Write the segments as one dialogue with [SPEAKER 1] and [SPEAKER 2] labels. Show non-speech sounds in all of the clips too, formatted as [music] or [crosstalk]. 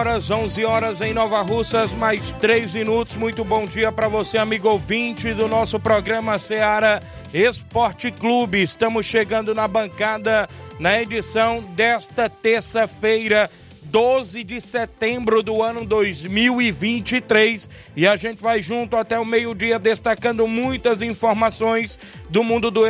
[SPEAKER 1] Horas, 11 horas em Nova Russas, mais 3 minutos. Muito bom dia para você, amigo ouvinte do nosso programa Seara Esporte Clube. Estamos chegando na bancada na edição desta terça-feira. 12 de setembro do ano 2023 e a gente vai junto até o meio-dia destacando muitas informações do mundo do,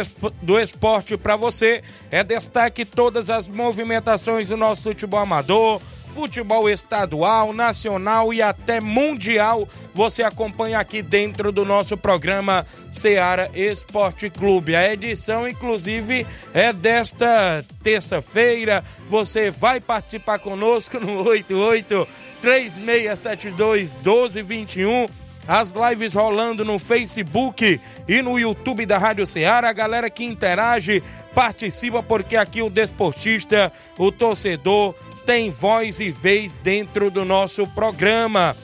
[SPEAKER 1] do esporte para você. É destaque todas as movimentações do nosso futebol amador futebol estadual, nacional e até mundial. Você acompanha aqui dentro do nosso programa Seara Esporte Clube. A edição, inclusive, é desta terça-feira. Você vai participar conosco no 88 3672 1221 as lives rolando no Facebook e no YouTube da Rádio Ceará. A galera que interage, participa, porque aqui o desportista, o torcedor, tem voz e vez dentro do nosso programa.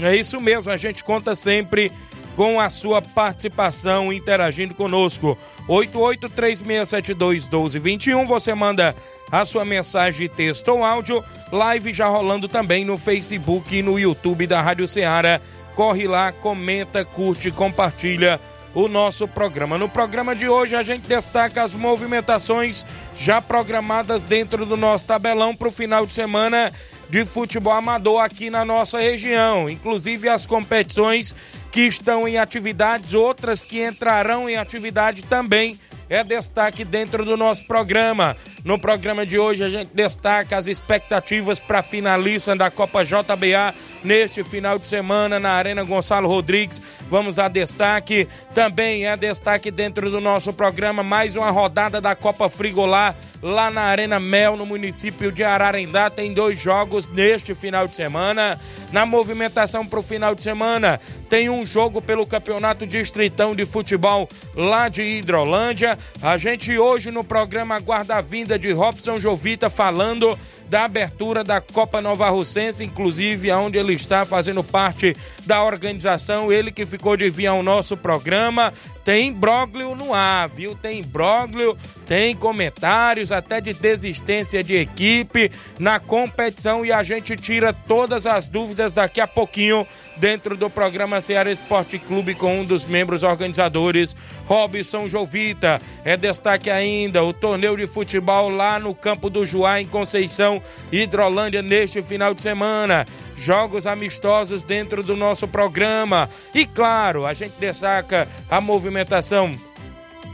[SPEAKER 1] É isso mesmo, a gente conta sempre com a sua participação interagindo conosco. 8836721221, você manda a sua mensagem, texto ou áudio, live já rolando também no Facebook e no YouTube da Rádio Ceará. Corre lá, comenta, curte, compartilha o nosso programa. No programa de hoje a gente destaca as movimentações já programadas dentro do nosso tabelão para o final de semana de futebol amador aqui na nossa região, inclusive as competições que estão em atividades, outras que entrarão em atividade também é destaque dentro do nosso programa. No programa de hoje a gente destaca as expectativas para finalista da Copa JBA neste final de semana na Arena Gonçalo Rodrigues. Vamos dar destaque. Também é destaque dentro do nosso programa mais uma rodada da Copa Frigolar lá na Arena Mel, no município de Ararendá. Tem dois jogos neste final de semana. Na movimentação para o final de semana, tem um jogo pelo Campeonato Distritão de Futebol lá de Hidrolândia. A gente hoje no programa aguarda a vinda de Robson Jovita falando da abertura da Copa Nova Russense, inclusive onde ele está fazendo parte da organização, ele que ficou de vir ao nosso programa. Tem imbróglio no ar, viu? Tem imbróglio, tem comentários até de desistência de equipe na competição e a gente tira todas as dúvidas daqui a pouquinho dentro do programa Ceará Esporte Clube com um dos membros organizadores, Robson Jovita. É destaque ainda o torneio de futebol lá no campo do Juá, em Conceição, Hidrolândia, neste final de semana. Jogos amistosos dentro do nosso programa. E claro, a gente destaca a movimentação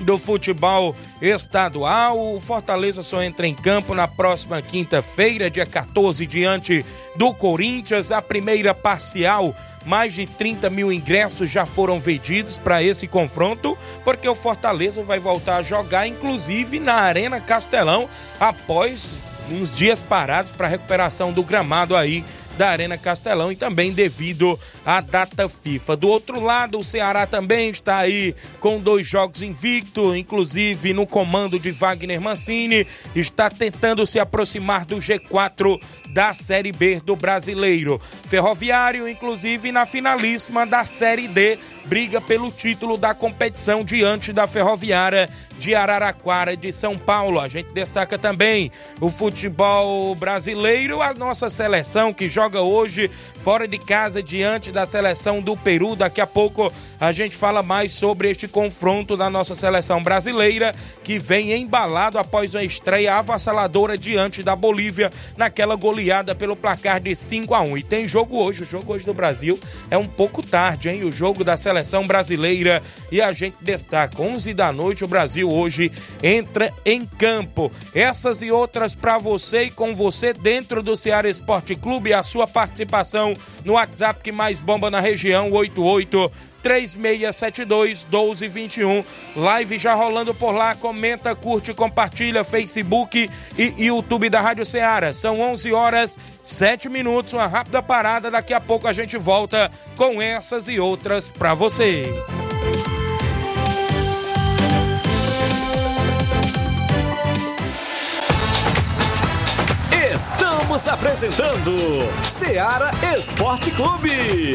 [SPEAKER 1] do futebol estadual. O Fortaleza só entra em campo na próxima quinta-feira, dia 14, diante do Corinthians. A primeira parcial, mais de 30 mil ingressos já foram vendidos para esse confronto, porque o Fortaleza vai voltar a jogar, inclusive na Arena Castelão, após uns dias parados para recuperação do gramado aí da Arena Castelão e também devido à data FIFA. Do outro lado, o Ceará também está aí com dois jogos invicto, inclusive no comando de Wagner Mancini, está tentando se aproximar do G4 da Série B do Brasileiro. Ferroviário, inclusive, na finalíssima da Série D, briga pelo título da competição diante da Ferroviária de Araraquara de São Paulo. A gente destaca também o futebol brasileiro, a nossa seleção que joga hoje fora de casa diante da seleção do Peru. Daqui a pouco a gente fala mais sobre este confronto da nossa seleção brasileira que vem embalado após uma estreia avassaladora diante da Bolívia naquela goleada goleada pelo placar de 5 a 1 E tem jogo hoje, o jogo hoje do Brasil é um pouco tarde, hein? O jogo da seleção brasileira e a gente destaca 11 da noite o Brasil hoje entra em campo. Essas e outras para você e com você dentro do Ceará Esporte Clube, a sua participação no WhatsApp que mais bomba na região 88 3672 1221. Live já rolando por lá. Comenta, curte, compartilha. Facebook e YouTube da Rádio Ceará. São 11 horas 7 minutos. Uma rápida parada. Daqui a pouco a gente volta com essas e outras para você.
[SPEAKER 2] Estamos apresentando Ceará Esporte Clube.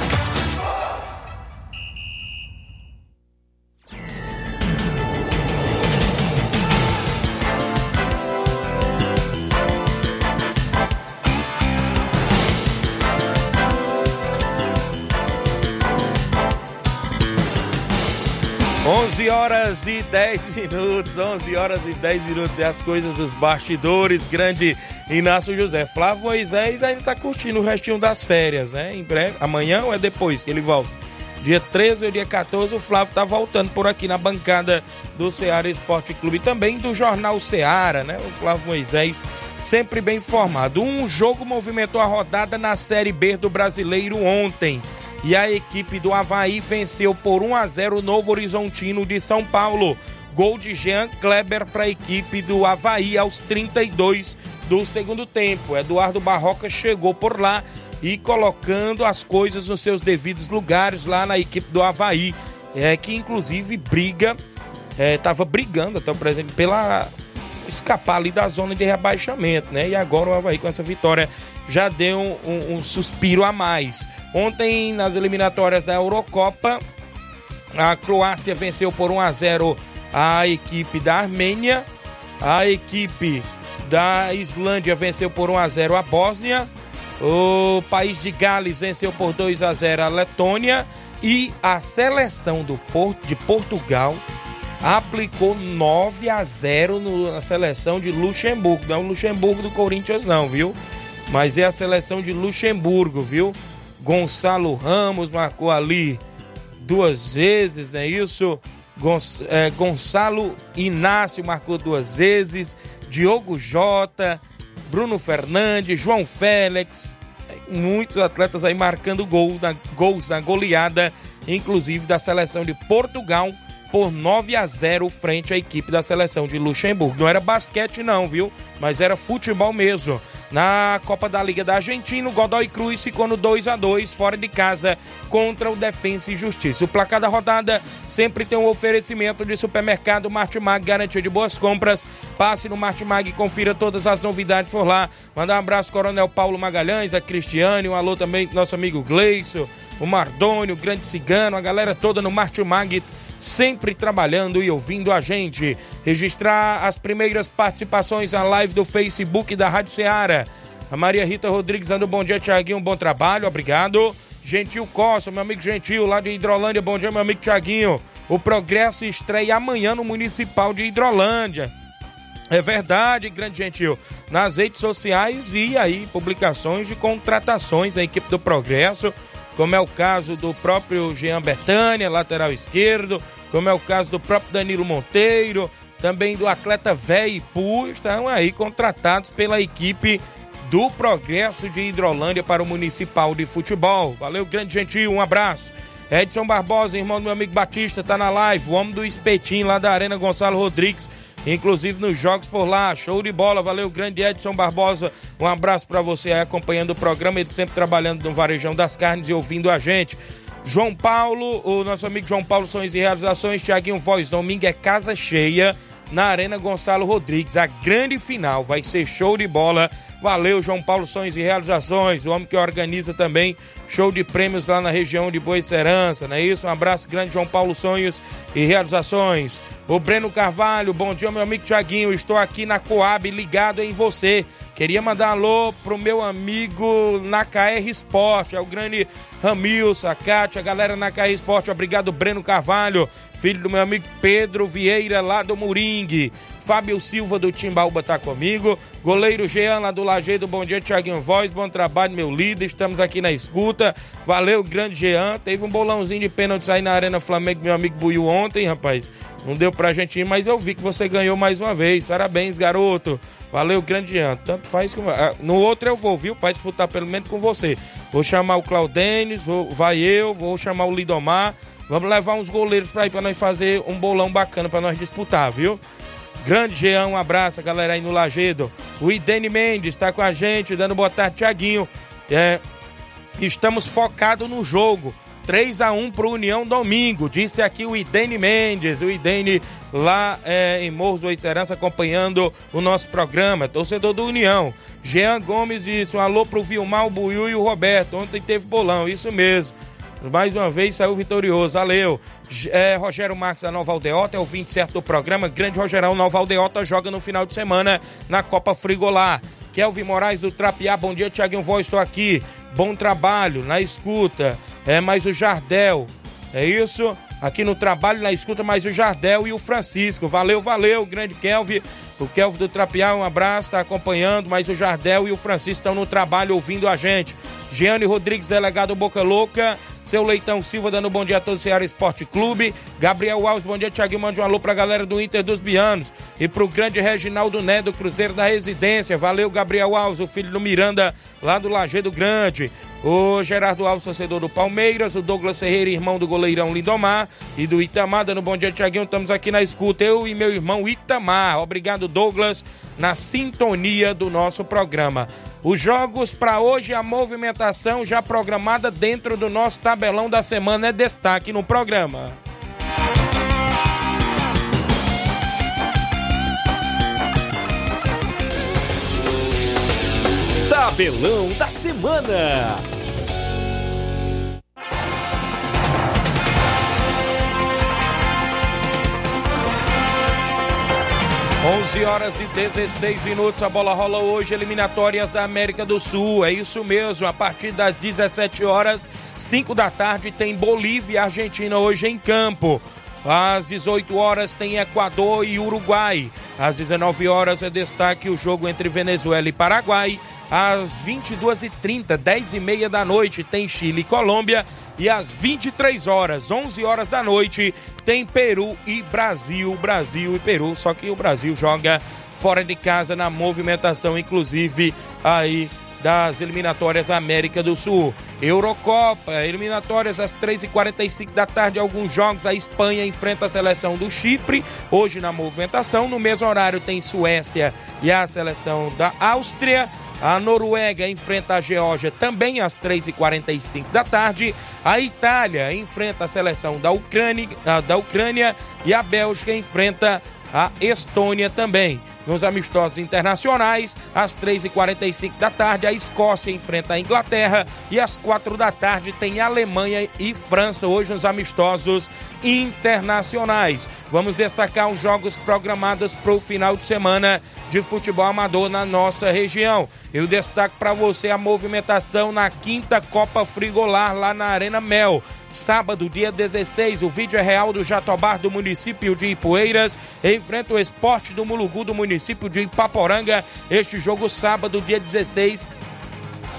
[SPEAKER 1] 11 horas e 10 minutos, 11 horas e 10 minutos. E as coisas dos bastidores, grande Inácio José. Flávio Moisés ainda tá curtindo o restinho das férias, né? Em breve, amanhã ou é depois que ele volta? Dia 13 ou dia 14, o Flávio tá voltando por aqui na bancada do Ceará Esporte Clube e também do Jornal Ceará, né? O Flávio Moisés, sempre bem informado. Um jogo movimentou a rodada na Série B do Brasileiro ontem e a equipe do Havaí venceu por 1 a 0 o Novo Horizontino de São Paulo. Gol de Jean Kleber para a equipe do Havaí aos 32 do segundo tempo. Eduardo Barroca chegou por lá e colocando as coisas nos seus devidos lugares lá na equipe do Havaí, é, que inclusive briga, estava brigando até o presente pela escapar ali da zona de rebaixamento, né? E agora o Havaí com essa vitória já deu um, um, suspiro a mais. Ontem, nas eliminatórias da Eurocopa, a Croácia venceu por 1 a 0 a equipe da Armênia. A equipe da Islândia venceu por 1 a 0 a Bósnia. O país de Gales venceu por 2 a 0 a Letônia. E a seleção do Porto, de Portugal aplicou 9 a 0 no, na seleção de Luxemburgo. Não é o Luxemburgo do Corinthians, não, viu? Mas é a seleção de Luxemburgo, viu? Gonçalo Ramos marcou ali duas vezes, não é isso? É, Gonçalo Inácio marcou duas vezes, Diogo Jota, Bruno Fernandes, João Félix, muitos atletas aí marcando gol na, gols na goleada, inclusive da seleção de Portugal por 9 a 0 frente à equipe da seleção de Luxemburgo. Não era basquete não, viu? Mas era futebol mesmo. Na Copa da Liga da Argentina, o Godoy Cruz ficou no 2 a 2 fora de casa contra o Defensa e Justiça. O placar da rodada sempre tem um oferecimento de supermercado Martimag, garantia de boas compras. Passe no Martimag e confira todas as novidades por lá. Mandar um abraço Coronel Paulo Magalhães, a Cristiane, um alô também nosso amigo Gleison, o Mardônio, o Grande Cigano, a galera toda no Martimag sempre trabalhando e ouvindo a gente. Registrar as primeiras participações na live do Facebook da Rádio Ceará. A Maria Rita Rodrigues dando bom dia, Tiaguinho, bom trabalho, obrigado. Gentil Costa, meu amigo Gentil, lá de Hidrolândia, bom dia, meu amigo Tiaguinho. O Progresso estreia amanhã no Municipal de Hidrolândia. É verdade, grande gentil. Nas redes sociais e aí publicações de contratações da equipe do Progresso como é o caso do próprio Jean Betânia, lateral esquerdo, como é o caso do próprio Danilo Monteiro, também do atleta Véi Pu, estão aí contratados pela equipe do Progresso de Hidrolândia para o Municipal de Futebol. Valeu, grande gentil, um abraço. Edson Barbosa, irmão do meu amigo Batista, tá na live, o homem do espetinho lá da Arena Gonçalo Rodrigues inclusive nos jogos por lá. Show de bola, valeu, grande Edson Barbosa. Um abraço para você aí acompanhando o programa, ele sempre trabalhando no Varejão das Carnes e ouvindo a gente. João Paulo, o nosso amigo João Paulo Sonhos e Realizações, Tiaguinho Voz, domingo é casa cheia na Arena Gonçalo Rodrigues. A grande final vai ser show de bola. Valeu, João Paulo Sonhos e Realizações, o homem que organiza também show de prêmios lá na região de Boa Serança, não é isso? Um abraço grande, João Paulo Sonhos e Realizações. O Breno Carvalho, bom dia, meu amigo Tiaguinho. Estou aqui na Coab ligado em você. Queria mandar um alô pro meu amigo na KR Esporte, é o grande Ramilson, a Cátia, a galera na KR Esporte. Obrigado, Breno Carvalho, filho do meu amigo Pedro Vieira, lá do Moringue. Fábio Silva do Timbaúba tá comigo. Goleiro Jean lá do Lajeado, bom dia, Tiaguinho Voz, bom trabalho, meu líder. Estamos aqui na escuta. Valeu, grande Jean. Teve um bolãozinho de pênaltis aí na Arena Flamengo, meu amigo Buiu ontem, rapaz. Não deu pra gente ir, mas eu vi que você ganhou mais uma vez. Parabéns, garoto. Valeu, grande Jean. Tanto faz como. Ah, no outro eu vou, viu? Pra disputar pelo menos com você. Vou chamar o Claudênis, vou... vai eu, vou chamar o Lidomar. Vamos levar uns goleiros pra ir pra nós fazer um bolão bacana pra nós disputar, viu? Grande Jean, um abraço, a galera aí no Lagedo. O Idene Mendes está com a gente, dando boa tarde, Tiaguinho. É, estamos focados no jogo. 3 a 1 para o União domingo, disse aqui o Idene Mendes, o Idene lá é, em Morros do Esperança acompanhando o nosso programa, torcedor do União. Jean Gomes disse um alô pro Vilmar, o Buiu e o Roberto, ontem teve bolão, isso mesmo. Mais uma vez saiu vitorioso, valeu. É, Rogério Marques da Nova Aldeota é o 27 do programa. Grande Rogerão Nova Aldeota joga no final de semana na Copa Frigolar. Kelvin Moraes do Trapiá, bom dia, Tiaguinho Voz, estou aqui. Bom trabalho, na escuta. É mais o Jardel, é isso? Aqui no trabalho, na escuta, mais o Jardel e o Francisco. Valeu, valeu, grande Kelvin. O Kelvin do Trapiá, um abraço, está acompanhando, mas o Jardel e o Francisco estão no trabalho ouvindo a gente. Giane Rodrigues, delegado Boca Louca. Seu Leitão Silva dando bom dia a todos do Ceará Esporte Clube. Gabriel Alves, bom dia, Thiaguinho. Mande um alô pra galera do Inter dos Bianos. E pro grande Reginaldo Né, do Cruzeiro da Residência. Valeu, Gabriel Alves, o filho do Miranda, lá do Lajeado Grande. O Gerardo Alves, torcedor do Palmeiras. O Douglas Ferreira, irmão do goleirão Lindomar. E do Itamar, dando bom dia, Thiaguinho. Estamos aqui na escuta, eu e meu irmão Itamar. Obrigado, Douglas, na sintonia do nosso programa. Os jogos para hoje, a movimentação já programada dentro do nosso tabelão da semana é destaque no programa.
[SPEAKER 2] Tabelão da semana.
[SPEAKER 1] 11 horas e 16 minutos, a bola rola hoje, eliminatórias da América do Sul. É isso mesmo, a partir das 17 horas, 5 da tarde, tem Bolívia e Argentina hoje em campo. Às 18 horas tem Equador e Uruguai. Às 19 horas é destaque o jogo entre Venezuela e Paraguai. Às 22h30, 10h30 da noite, tem Chile e Colômbia. E às 23 horas, 11 horas da noite, tem Peru e Brasil. Brasil e Peru, só que o Brasil joga fora de casa na movimentação, inclusive aí das eliminatórias da América do Sul. Eurocopa, eliminatórias às 3h45 da tarde, alguns jogos. A Espanha enfrenta a seleção do Chipre, hoje na movimentação. No mesmo horário tem Suécia e a seleção da Áustria. A Noruega enfrenta a Geórgia também às 3h45 da tarde. A Itália enfrenta a seleção da Ucrânia, da Ucrânia e a Bélgica enfrenta a Estônia também. Nos amistosos internacionais, às 3h45 da tarde, a Escócia enfrenta a Inglaterra e às 4 da tarde tem Alemanha e França, hoje nos amistosos internacionais. Vamos destacar os jogos programados para o final de semana de futebol amador na nossa região. Eu destaco para você a movimentação na quinta Copa Frigolar lá na Arena Mel. Sábado, dia 16, o vídeo é real do Jatobá do município de Ipueiras enfrenta o esporte do Mulugu do município de Ipaporanga. Este jogo, sábado, dia 16,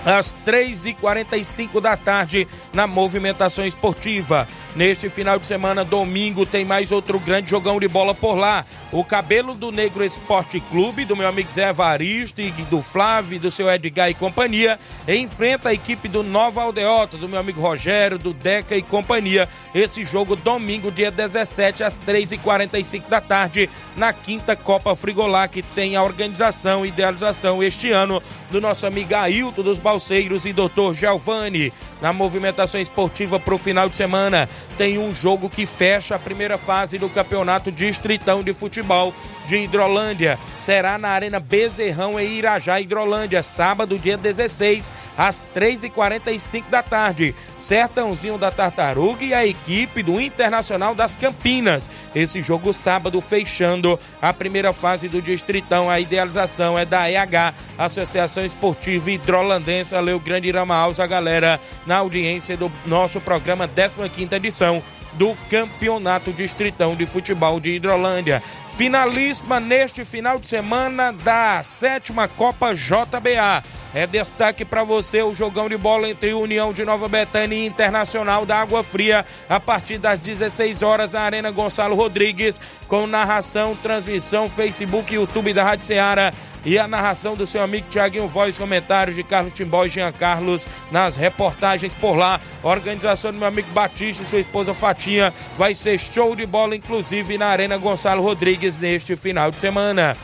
[SPEAKER 1] às 3h45 da tarde na movimentação esportiva. Neste final de semana, domingo, tem mais outro grande jogão de bola por lá. O Cabelo do Negro Esporte Clube, do meu amigo Zé Evaristo e do Flávio, do seu Edgar e companhia, enfrenta a equipe do Nova Aldeota, do meu amigo Rogério, do Deca e companhia. Esse jogo, domingo, dia 17, às 3h45 da tarde, na quinta Copa Frigolá, que tem a organização e idealização este ano do nosso amigo Ailton dos Balseiros e doutor Giovanni. Na movimentação esportiva para o final de semana, tem um jogo que fecha a primeira fase do Campeonato Distritão de Futebol de Hidrolândia. Será na Arena Bezerrão em Irajá, Hidrolândia, sábado, dia 16, às 3h45 da tarde. Sertãozinho da Tartaruga e a equipe do Internacional das Campinas. Esse jogo sábado fechando a primeira fase do Distritão. A idealização é da EH, Associação Esportiva Hidrolandense. Valeu, grande Irama Alves, a galera na audiência do nosso programa 15 edição do Campeonato Distritão de Futebol de Hidrolândia. Finalíssima neste final de semana da sétima Copa JBA. É destaque para você o jogão de bola entre União de Nova Betânia e Internacional da Água Fria a partir das 16 horas na Arena Gonçalo Rodrigues com narração, transmissão, Facebook e YouTube da Rádio Ceará e a narração do seu amigo Tiaguinho Voz, comentários de Carlos Timbó e Jean Carlos nas reportagens por lá. Organização do meu amigo Batista e sua esposa Fatinha. Vai ser show de bola, inclusive na Arena Gonçalo Rodrigues neste final de semana.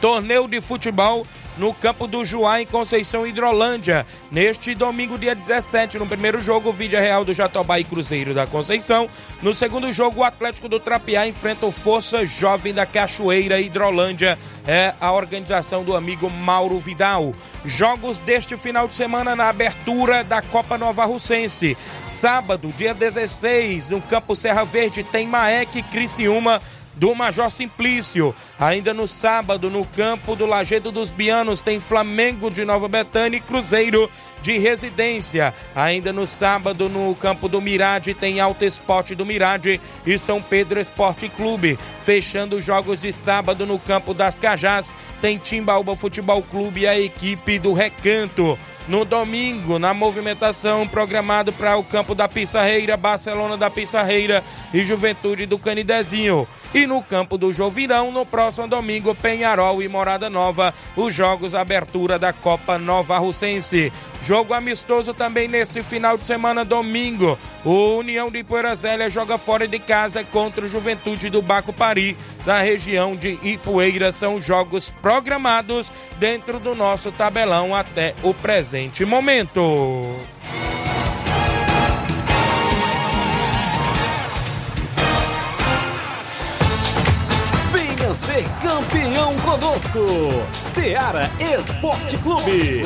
[SPEAKER 1] Torneio de futebol no campo do Juá, em Conceição Hidrolândia. Neste domingo, dia 17, no primeiro jogo, Vídeo Real do Jatobá e Cruzeiro da Conceição. No segundo jogo, o Atlético do Trapiá enfrenta o Força Jovem da Cachoeira Hidrolândia. É a organização do amigo Mauro Vidal. Jogos deste final de semana na abertura da Copa Nova Russense. Sábado, dia 16, no campo Serra Verde, tem Maek e Criciúma do Major Simplício. Ainda no sábado, no campo do Lagedo dos Bianos, tem Flamengo de Nova Betânia e Cruzeiro de Residência. Ainda no sábado, no campo do Mirade, tem Alto Esporte do Mirade e São Pedro Esporte Clube. Fechando os jogos de sábado no campo das Cajás, tem Timbaúba Futebol Clube e a equipe do Recanto. No domingo, na movimentação programado para o campo da Pissarreira, Barcelona da Pissarreira e Juventude do Canidezinho. E no campo do Jovirão, no próximo domingo, Penharol e Morada Nova, os jogos abertura da Copa Nova Russense. Jogo amistoso também neste final de semana, domingo. O União de Poeira Zélia joga fora de casa contra o Juventude do Baco Pari, da região de Ipueira. São jogos programados dentro do nosso tabelão até o presente momento.
[SPEAKER 2] Venha ser campeão conosco, Seara Esporte Clube.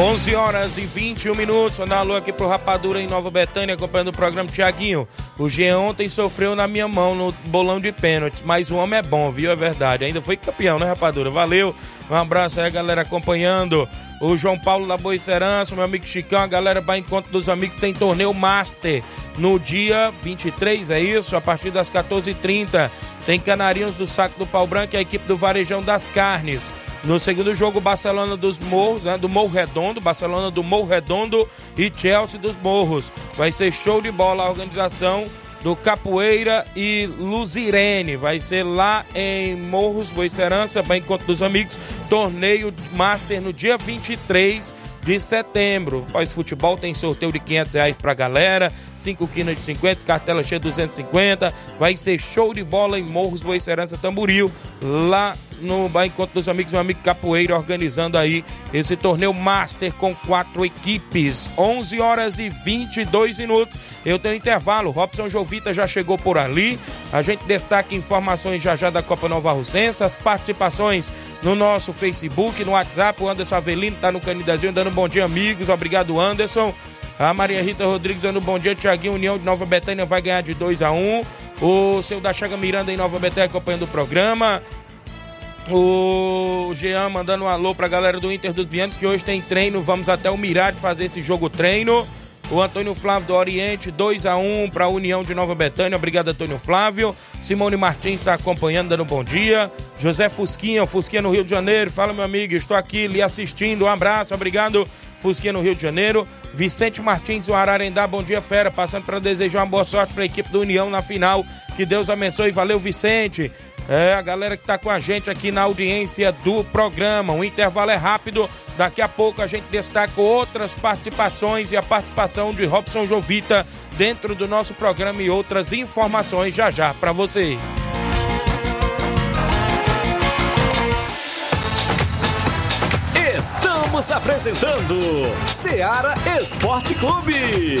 [SPEAKER 1] 11 horas e 21 minutos. Mandar alô aqui pro Rapadura em Nova Betânia, acompanhando o programa Tiaguinho. O Jean ontem sofreu na minha mão no bolão de pênaltis, mas o homem é bom, viu? É verdade. Ainda foi campeão, né, Rapadura? Valeu. Um abraço aí, galera, acompanhando o João Paulo da Boicerança, meu amigo Chicão, a galera vai encontro dos amigos, tem torneio Master no dia 23, é isso? A partir das 14h30. Tem Canarinhos do Saco do Pau Branco e a equipe do Varejão das Carnes. No segundo jogo, Barcelona dos Morros, né, do Morro Redondo, Barcelona do Morro Redondo e Chelsea dos Morros. Vai ser show de bola a organização do Capoeira e Luzirene. Vai ser lá em Morros, Boa Esperança, para encontro dos amigos. Torneio Master no dia 23 de setembro. Pós futebol tem sorteio de 500 reais pra galera, 5 quilos de 50, cartela cheia de 250. Vai ser show de bola em Morros, Boa Esperança, Tamboril, lá no Encontro dos Amigos, meu amigo Capoeira, organizando aí esse torneio Master com quatro equipes. 11 horas e 22 minutos. Eu tenho intervalo. Robson Jovita já chegou por ali. A gente destaca informações já já da Copa Nova Russense, as participações no nosso Facebook, no WhatsApp. O Anderson Avelino tá no Canidazinho dando bom dia, amigos. Obrigado, Anderson. A Maria Rita Rodrigues dando bom dia. Tiaguinho União de Nova Betânia vai ganhar de 2 a 1 O seu da Chaga Miranda em Nova Betânia acompanhando o programa. O Jean mandando um alô pra galera do Inter dos Bianos que hoje tem treino. Vamos até o Mirade fazer esse jogo treino. O Antônio Flávio do Oriente, 2 a 1 para a União de Nova Betânia. Obrigado, Antônio Flávio. Simone Martins está acompanhando, dando um bom dia. José Fusquinha, Fusquinha no Rio de Janeiro. Fala, meu amigo, estou aqui lhe assistindo. Um abraço, obrigado. Fusquinha no Rio de Janeiro. Vicente Martins do Ararendá, bom dia, fera. Passando para desejar uma boa sorte para a equipe do União na final. Que Deus abençoe. Valeu, Vicente. É, a galera que está com a gente aqui na audiência do programa. O intervalo é rápido. Daqui a pouco a gente destaca outras participações e a participação de Robson Jovita dentro do nosso programa e outras informações já já para você.
[SPEAKER 2] Estamos apresentando Seara Esporte Clube.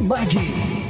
[SPEAKER 3] Martimag.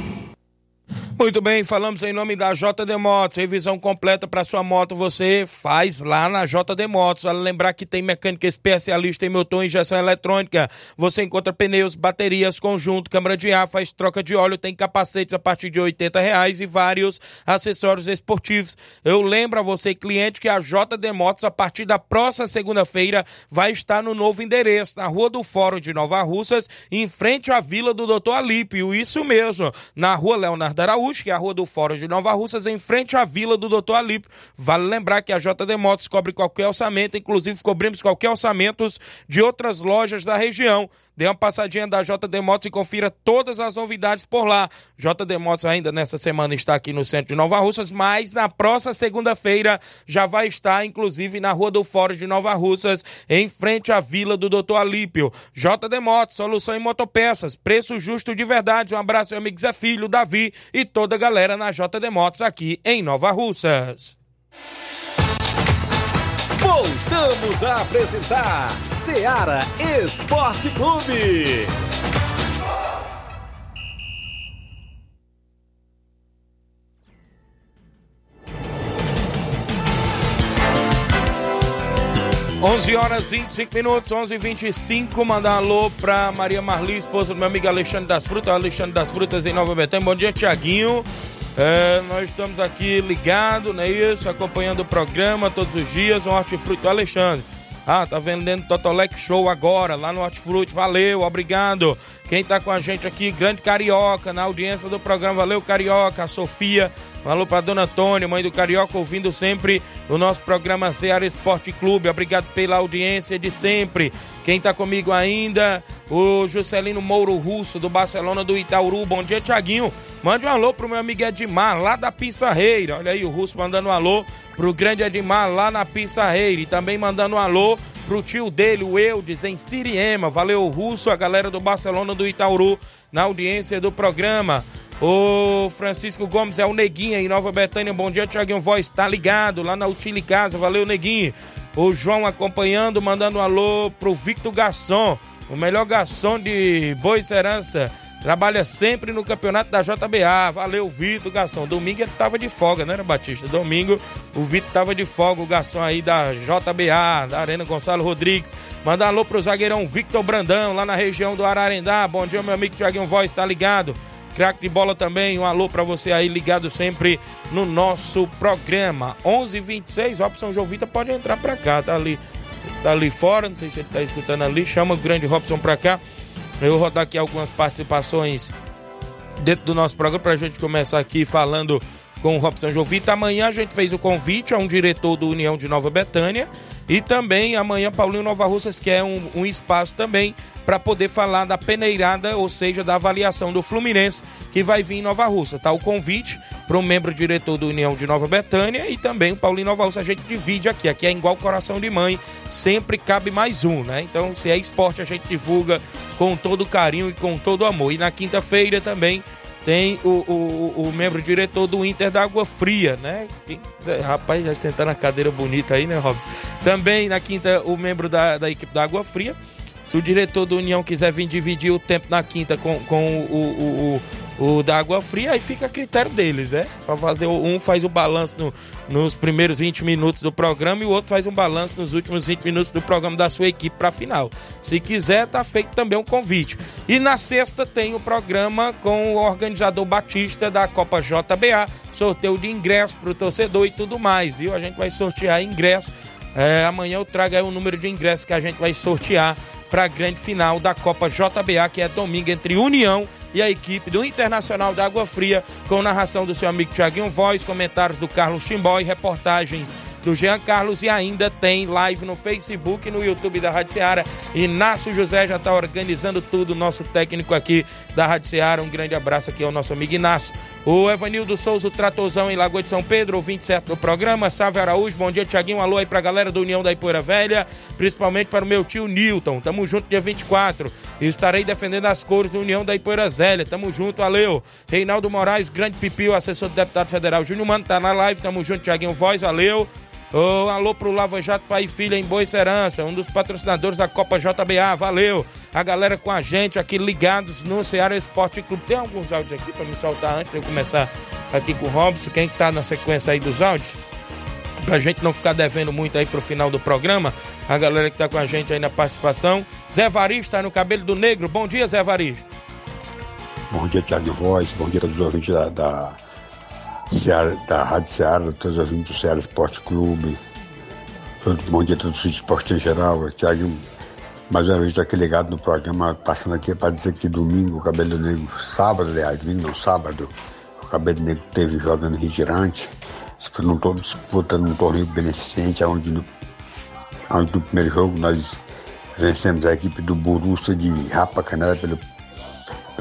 [SPEAKER 1] Muito bem, falamos em nome da JD Motos. Revisão completa para sua moto você faz lá na JD Motos. Vale lembrar que tem mecânica especialista em motor e injeção eletrônica. Você encontra pneus, baterias, conjunto, câmara de ar, faz troca de óleo, tem capacetes a partir de R$ reais e vários acessórios esportivos. Eu lembro a você, cliente, que a JD Motos, a partir da próxima segunda-feira, vai estar no novo endereço, na Rua do Fórum de Nova Russas, em frente à Vila do Doutor Alípio. Isso mesmo, na Rua Leonardo Araújo que é a Rua do Fórum de Nova Russas, em frente à Vila do Doutor Alípio. Vale lembrar que a JD Motos cobre qualquer orçamento, inclusive cobrimos qualquer orçamento de outras lojas da região. Dê uma passadinha da JD Motos e confira todas as novidades por lá. JD Motos ainda nessa semana está aqui no centro de Nova Russas, mas na próxima segunda-feira já vai estar, inclusive, na Rua do Fórum de Nova Russas, em frente à Vila do Doutor Alípio. JD Motos, solução em motopeças, preço justo de verdade. Um abraço, meu amigo Zé Filho, Davi e toda a galera na JD Motos aqui em Nova Russas.
[SPEAKER 2] Voltamos a apresentar Seara Esporte Clube.
[SPEAKER 1] Onze horas e 25 minutos, 11 e 25 Mandar alô pra Maria Marli, esposa do meu amigo Alexandre das Frutas, Alexandre das Frutas em Nova Betânia. Bom dia, Tiaguinho. É, nós estamos aqui ligados, não é isso? Acompanhando o programa todos os dias. Um hortifruti Alexandre. Ah, tá vendendo Totolec Show agora, lá no Hortifruti. Valeu, obrigado. Quem tá com a gente aqui, Grande Carioca, na audiência do programa. Valeu, Carioca. A Sofia. Falou pra Dona Antônia, mãe do Carioca, ouvindo sempre o nosso programa Ceará Esporte Clube. Obrigado pela audiência de sempre. Quem tá comigo ainda, o Juscelino Mouro Russo, do Barcelona do Itauru. Bom dia, Tiaguinho. Mande um alô pro meu amigo Edmar, lá da Pissarreira. Olha aí o Russo mandando um alô pro grande Edmar, lá na Pissarreira. E também mandando um alô pro tio dele, o Eudes, em Siriema. Valeu, Russo, a galera do Barcelona do Itauru, na audiência do programa. O Francisco Gomes é o Neguinho em Nova Betânia. Bom dia, Tiaguinho Voz. Tá ligado lá na Utile Casa. Valeu, Neguinho. O João acompanhando, mandando um alô pro Victor Garçom, o melhor garçom de Boa Serança. Trabalha sempre no campeonato da JBA. Valeu, Vitor, garçom. Domingo ele tava de folga, né, Batista? Domingo o Vitor tava de folga, o garçom aí da JBA, da Arena Gonçalo Rodrigues. Manda um alô pro zagueirão Victor Brandão, lá na região do Ararendá. Bom dia, meu amigo Tiaguinho Voz, tá ligado? Craque de bola também, um alô para você aí ligado sempre no nosso programa. 11:26, Robson Jovita pode entrar para cá, tá ali, tá ali fora, não sei se ele tá escutando ali, chama o grande Robson para cá. Eu vou rodar aqui algumas participações dentro do nosso programa para a gente começar aqui falando com o Robson Jovita. Amanhã a gente fez o convite a um diretor do União de Nova Betânia e também amanhã Paulinho Nova Russas quer um, um espaço também para poder falar da peneirada, ou seja, da avaliação do Fluminense que vai vir em Nova Russa. Tá o convite para um membro diretor do União de Nova Betânia e também o Paulinho Nova Russa. A gente divide aqui, aqui é igual coração de mãe, sempre cabe mais um, né? Então, se é esporte, a gente divulga com todo carinho e com todo amor. E na quinta-feira também tem o, o, o, membro diretor do Inter da Água Fria, né? Rapaz, já sentando na cadeira bonita aí, né, Robson? Também na quinta, o membro da, da equipe da Água Fria. Se o diretor do União quiser vir dividir o tempo na quinta com, com o, o, o da água fria, aí fica a critério deles, né? Pra fazer, um faz o balanço no, nos primeiros 20 minutos do programa e o outro faz um balanço nos últimos 20 minutos do programa da sua equipe para final. Se quiser, tá feito também um convite. E na sexta tem o programa com o organizador Batista da Copa JBA, sorteio de ingresso para o torcedor e tudo mais, viu? A gente vai sortear ingresso. É, amanhã eu trago aí o número de ingressos que a gente vai sortear para a grande final da Copa JBA, que é domingo entre União e a equipe do Internacional da Água Fria, com narração do seu amigo Tiaguinho Voz, comentários do Carlos Timbó e reportagens do Jean Carlos e ainda tem live no Facebook e no YouTube da Rádio Seara. Inácio José já está organizando tudo, nosso técnico aqui da Rádio Seara. Um grande abraço aqui ao nosso amigo Inácio. O Evanildo Souza, o Tratozão em Lagoa de São Pedro, o 27 do programa. Salve Araújo, bom dia, Tiaguinho. Alô aí pra galera do União da Ipoeira Velha, principalmente para o meu tio Newton. Tamo junto dia 24. Estarei defendendo as cores do União da Ipoeira Velha. Tamo junto, valeu. Reinaldo Moraes, grande pipio, assessor do deputado federal Júnior Mano, tá na live. Tamo junto, Tiaguinho Voz, valeu. Oh, alô pro Lava Jato Pai e Filha em Boa Serança, um dos patrocinadores da Copa JBA, valeu. A galera com a gente aqui ligados no Ceará Esporte Clube. Tem alguns áudios aqui para me soltar antes de eu começar aqui com o Robson. Quem tá na sequência aí dos áudios? Pra gente não ficar devendo muito aí pro final do programa. A galera que tá com a gente aí na participação. Zé Varisto tá no cabelo do negro. Bom dia, Zé Varisto.
[SPEAKER 4] Bom dia, Thiago Voz. Bom dia a todos os ouvintes da, da Seara, da Rádio todos os ouvintes do Seara Esporte Clube. Bom dia a todos os esportes em geral. Tiago, mais uma vez estou aqui ligado no programa, passando aqui para dizer que domingo, o Cabelo Negro, sábado, aliás, domingo não, sábado, o Cabelo Negro teve jogando Rigirante, disputando um torneio beneficente, onde no, onde no primeiro jogo nós vencemos a equipe do Borussia de Rapa Canela pelo,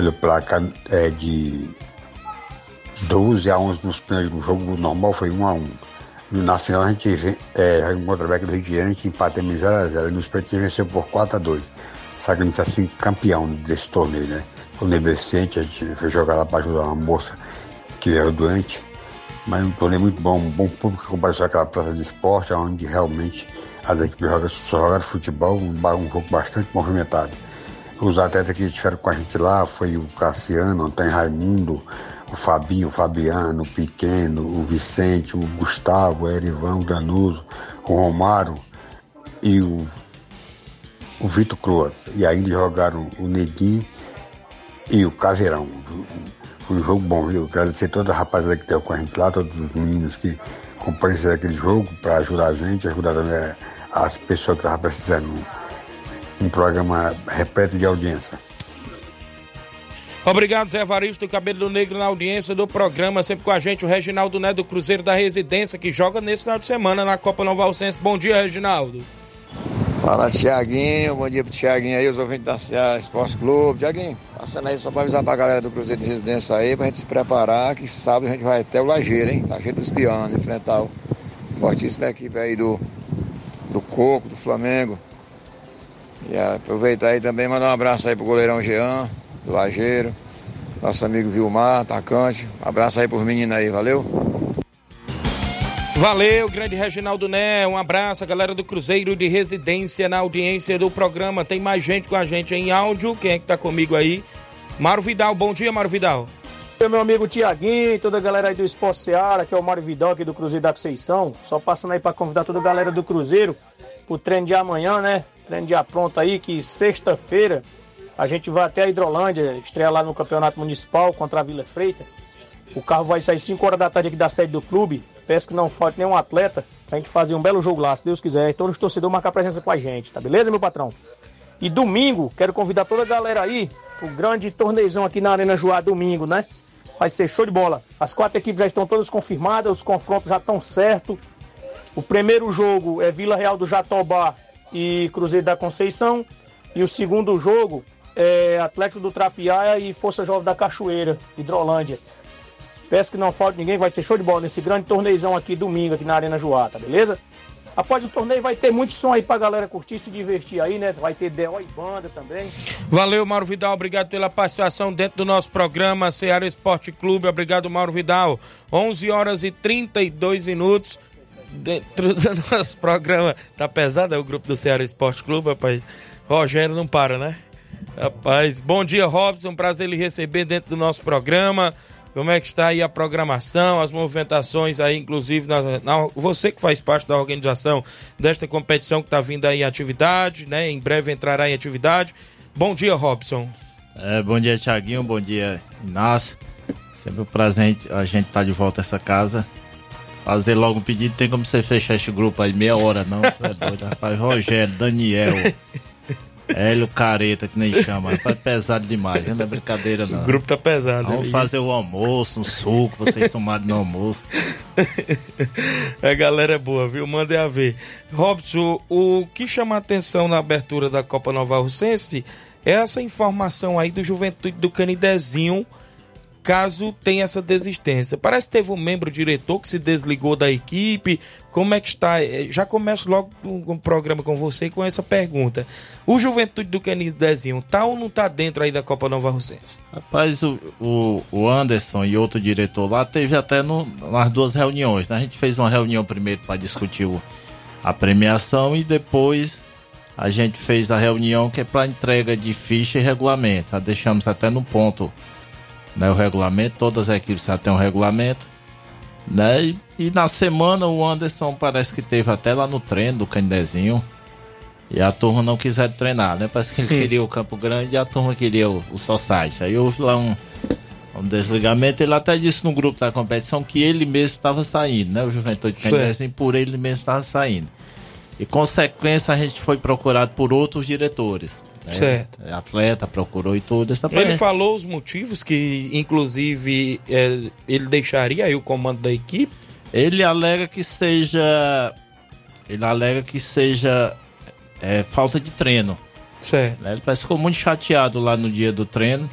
[SPEAKER 4] pelo placar é, de 12 a 11 nos primeiros, no jogo normal foi 1 a 1 Na final a gente é, contra o do Rio de Janeiro, a gente empatou em 0 a 0 e nos pênaltis venceu por 4 a 2 Sagando assim campeão desse torneio, né? Torneio recente, a gente foi jogar lá para ajudar uma moça que era doente. Mas um torneio muito bom, um bom público que compareceu àquela praça de esporte, onde realmente as equipes jogam, só jogaram futebol, um, um jogo bastante movimentado. Os atletas que estiveram com a gente lá foi o Cassiano, Antônio Raimundo, o Fabinho, o Fabiano, o Pequeno, o Vicente, o Gustavo, o Erivão, o Danuso, o Romário e o, o Vitor Croa. E ainda jogaram o Neguinho e o Caveirão. Foi um jogo bom, viu? Agradecer toda a rapaziada que esteve com a gente lá, todos os meninos que compareceram aquele jogo para ajudar a gente, ajudar também as pessoas que estavam precisando. Um, programa repleto de audiência.
[SPEAKER 1] Obrigado, Zé Varisto do Cabelo Negro na audiência do programa, sempre com a gente, o Reginaldo Né do Cruzeiro da Residência, que joga nesse final de semana na Copa Nova Alcense. Bom dia, Reginaldo.
[SPEAKER 5] Fala, Tiaguinho, bom dia pro Tiaguinho aí, os ouvintes da Ceará Esporte Clube. Tiaguinho, passando aí só pra avisar pra galera do Cruzeiro de Residência aí, pra gente se preparar, que sábado a gente vai até o Lajeiro, hein? Lajeiro dos Pianos, enfrentar o fortíssima equipe aí do, do Coco, do Flamengo. E aproveitar aí também mandar um abraço aí pro goleirão Jean, do Lajeiro, nosso amigo Vilmar, atacante. Um abraço aí pros meninos aí, valeu?
[SPEAKER 1] Valeu, grande Reginaldo Né. Um abraço, a galera do Cruzeiro de Residência na audiência do programa. Tem mais gente com a gente em áudio. Quem é que tá comigo aí? Mário Vidal, bom dia, Mário Vidal.
[SPEAKER 6] Meu amigo Tiaguinho, toda a galera aí do Esporte Seara, que é o Mário Vidal aqui do Cruzeiro da Conceição. Só passando aí para convidar toda a galera do Cruzeiro pro treino de amanhã, né? Treino de pronto aí, que sexta-feira a gente vai até a Hidrolândia, estrear lá no Campeonato Municipal contra a Vila Freita. O carro vai sair 5 horas da tarde aqui da sede do clube. Peço que não falte nenhum atleta pra gente fazer um belo jogo lá, se Deus quiser. Todos os torcedores marcar presença com a gente, tá beleza, meu patrão? E domingo, quero convidar toda a galera aí pro grande torneizão aqui na Arena Joá, domingo, né? Vai ser show de bola. As quatro equipes já estão todas confirmadas, os confrontos já estão certos. O primeiro jogo é Vila Real do Jatobá e Cruzeiro da Conceição. E o segundo jogo é Atlético do Trapiaia e Força Jovem da Cachoeira, Hidrolândia. Peço que não falte ninguém, vai ser show de bola nesse grande torneizão aqui domingo, aqui na Arena Joá, tá beleza? Após o torneio vai ter muito som aí pra galera curtir, se divertir aí, né? Vai ter DO e banda também.
[SPEAKER 1] Valeu, Mauro Vidal. Obrigado pela participação dentro do nosso programa Ceará Esporte Clube. Obrigado, Mauro Vidal. 11 horas e 32 minutos dentro do [laughs] nosso programa. Tá pesado é o grupo do Ceará Esporte Clube, rapaz? Rogério não para, né? Rapaz, bom dia, Robson. Prazer lhe receber dentro do nosso programa. Como é que está aí a programação, as movimentações aí, inclusive, na, na- você que faz parte da organização desta competição que está vindo aí em atividade, né? Em breve entrará em atividade. Bom dia, Robson.
[SPEAKER 7] É, bom dia, Tiaguinho. Bom dia, Inácio. Sempre um prazer a gente estar de volta a essa casa. Fazer logo um pedido, tem como você fechar esse grupo aí meia hora, não? Tu é doido, rapaz. Rogério, Daniel, Hélio Careta, que nem chama. Rapaz, pesado demais, não é brincadeira, não.
[SPEAKER 1] O grupo tá pesado.
[SPEAKER 7] Vamos
[SPEAKER 1] né?
[SPEAKER 7] fazer o almoço, um suco, vocês tomarem no almoço. [laughs]
[SPEAKER 1] A galera é boa, viu? Mandem a ver. Robson, o que chama a atenção na abertura da Copa Nova Russense é essa informação aí do Juventude do Canidezinho, caso tenha essa desistência. Parece que teve um membro diretor que se desligou da equipe. Como é que está? Eh, Já começo logo o programa com você com essa pergunta. O Juventude do Canidezinho tá ou não tá dentro aí da Copa Nova Russense?
[SPEAKER 7] Rapaz, o, o, o Anderson e outro diretor lá teve até no, nas duas reuniões. Né? A gente fez uma reunião primeiro para discutir o- a premiação e depois a gente fez a reunião que é para entrega de ficha e regulamento. Já deixamos até no ponto né, o regulamento, todas as equipes já têm um regulamento. Né? E, e na semana o Anderson parece que teve até lá no treino do Candezinho. E a turma não quiser treinar, né? Parece que ele queria o Campo Grande e a turma queria o, o Society. Aí houve lá um, um desligamento. Ele até disse no grupo da competição que ele mesmo estava saindo, né? O Juventude. Candezinho, por ele mesmo estava saindo. E consequência a gente foi procurado por outros diretores. Né?
[SPEAKER 1] Certo.
[SPEAKER 7] Atleta procurou e tudo. Essa
[SPEAKER 1] Ele falou os motivos que, inclusive, eh, ele deixaria aí o comando da equipe.
[SPEAKER 7] Ele alega que seja. Ele alega que seja é, falta de treino.
[SPEAKER 1] Certo.
[SPEAKER 7] Ele parece que ficou muito chateado lá no dia do treino.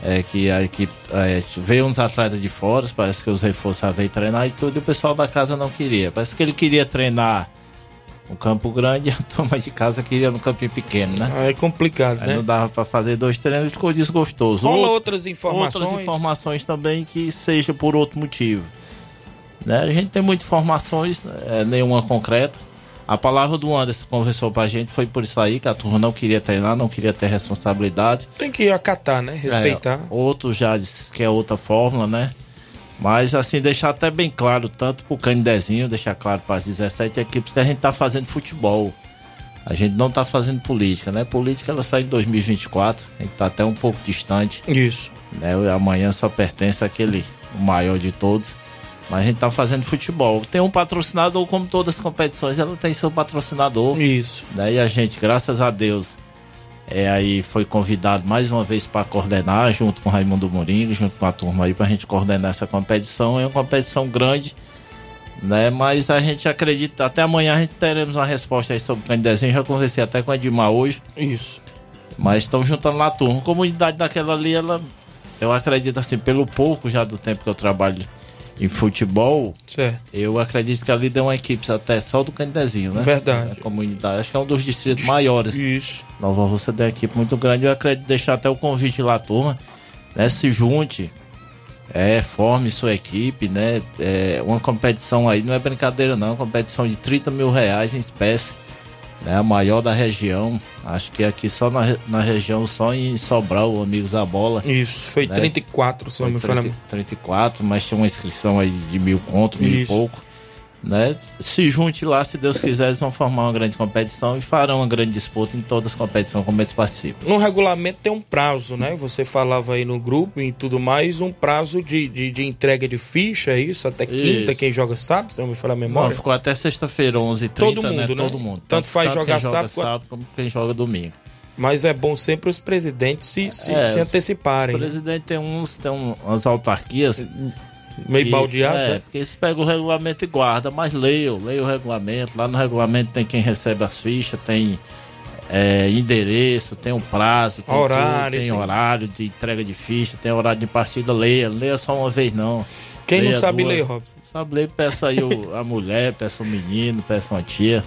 [SPEAKER 7] É que a equipe é, veio uns atletas de fora, parece que os reforços já veio treinar e tudo, e o pessoal da casa não queria. Parece que ele queria treinar no Campo Grande e [laughs] a turma de casa queria no campinho pequeno, né?
[SPEAKER 1] É complicado,
[SPEAKER 7] Aí
[SPEAKER 1] né?
[SPEAKER 7] não dava pra fazer dois treinos, ficou desgostoso.
[SPEAKER 1] Rola
[SPEAKER 7] Outro-
[SPEAKER 1] outras informações.
[SPEAKER 7] Outras informações também que seja por outro motivo. Né? A gente tem muitas informações, é, nenhuma concreta. A palavra do Anderson conversou pra gente foi por isso aí, que a turma não queria treinar, não queria ter responsabilidade.
[SPEAKER 1] Tem que acatar, né? Respeitar.
[SPEAKER 7] É, outros já disse que é outra fórmula, né? Mas assim, deixar até bem claro, tanto pro Canidezinho, deixar claro para as 17 equipes que a gente tá fazendo futebol. A gente não tá fazendo política, né? Política ela sai em 2024, a gente tá até um pouco distante.
[SPEAKER 1] Isso.
[SPEAKER 7] Né? O Amanhã só pertence àquele o maior de todos. Mas a gente tá fazendo futebol. Tem um patrocinador, como todas as competições, ela tem seu patrocinador.
[SPEAKER 1] Isso.
[SPEAKER 7] Né? E a gente, graças a Deus, é, aí foi convidado mais uma vez para coordenar, junto com o Raimundo Moringo, junto com a turma aí, para a gente coordenar essa competição. É uma competição grande, né? Mas a gente acredita, até amanhã a gente teremos uma resposta aí sobre o Candidezinho. Já conversei até com a Edmar hoje.
[SPEAKER 1] Isso.
[SPEAKER 7] Mas estão juntando lá a turma. A comunidade daquela ali, ela, eu acredito assim, pelo pouco já do tempo que eu trabalho em futebol,
[SPEAKER 1] Certo.
[SPEAKER 7] eu acredito que ali deu uma equipe até só do Candezinho, né?
[SPEAKER 1] Verdade.
[SPEAKER 7] A comunidade. Acho que é um dos distritos maiores.
[SPEAKER 1] Isso.
[SPEAKER 7] Nova Rússia tem uma equipe muito grande. Eu acredito deixar até o convite lá, turma. Né? Se junte. É, forme sua equipe, né? É, uma competição aí, não é brincadeira não, é uma competição de 30 mil reais em espécie. Né? A maior da região. Acho que aqui só na, na região, só em Sobral, Amigos da Bola.
[SPEAKER 1] Isso, foi
[SPEAKER 7] né?
[SPEAKER 1] 34, se não me.
[SPEAKER 7] 30, 34, mas tinha uma inscrição aí de mil conto, mil
[SPEAKER 1] Isso.
[SPEAKER 7] e pouco. Né? Se junte lá, se Deus quiser, eles vão formar uma grande competição e farão uma grande disputa em todas as competições como eles participam.
[SPEAKER 1] No regulamento tem um prazo, né? Você falava aí no grupo e tudo mais, um prazo de, de, de entrega de ficha, é isso? Até quinta,
[SPEAKER 7] Isso.
[SPEAKER 1] quem joga sábado, se não me falha a
[SPEAKER 7] Não,
[SPEAKER 1] memória.
[SPEAKER 7] ficou até sexta-feira, 11h30,
[SPEAKER 1] Todo
[SPEAKER 7] né?
[SPEAKER 1] mundo, né?
[SPEAKER 7] Todo mundo.
[SPEAKER 1] Tanto faz jogar sábado quanto-
[SPEAKER 7] sábado como quem joga domingo.
[SPEAKER 1] Mas é bom sempre os presidentes se, se,
[SPEAKER 7] É,
[SPEAKER 1] se anteciparem.
[SPEAKER 7] O
[SPEAKER 1] né?
[SPEAKER 7] presidente tem uns, tem um- umas autarquias.
[SPEAKER 1] Meio
[SPEAKER 7] que-
[SPEAKER 1] baldeados,
[SPEAKER 7] é,
[SPEAKER 1] é?
[SPEAKER 7] porque eles pegam o regulamento e guardam, mas leiam, leiam o regulamento. Lá no regulamento tem quem recebe as fichas, tem é, endereço, tem um prazo, tem
[SPEAKER 1] Horário,
[SPEAKER 7] tudo, tem,
[SPEAKER 1] tem-
[SPEAKER 7] horário de entrega de ficha, tem horário de partida, leia, leia só uma vez não.
[SPEAKER 1] Quem não
[SPEAKER 7] Leia
[SPEAKER 1] sabe
[SPEAKER 7] duas.
[SPEAKER 1] ler, Robson?
[SPEAKER 7] Sabe ler, peça aí o- a mulher, peça o menino, peça uma tia.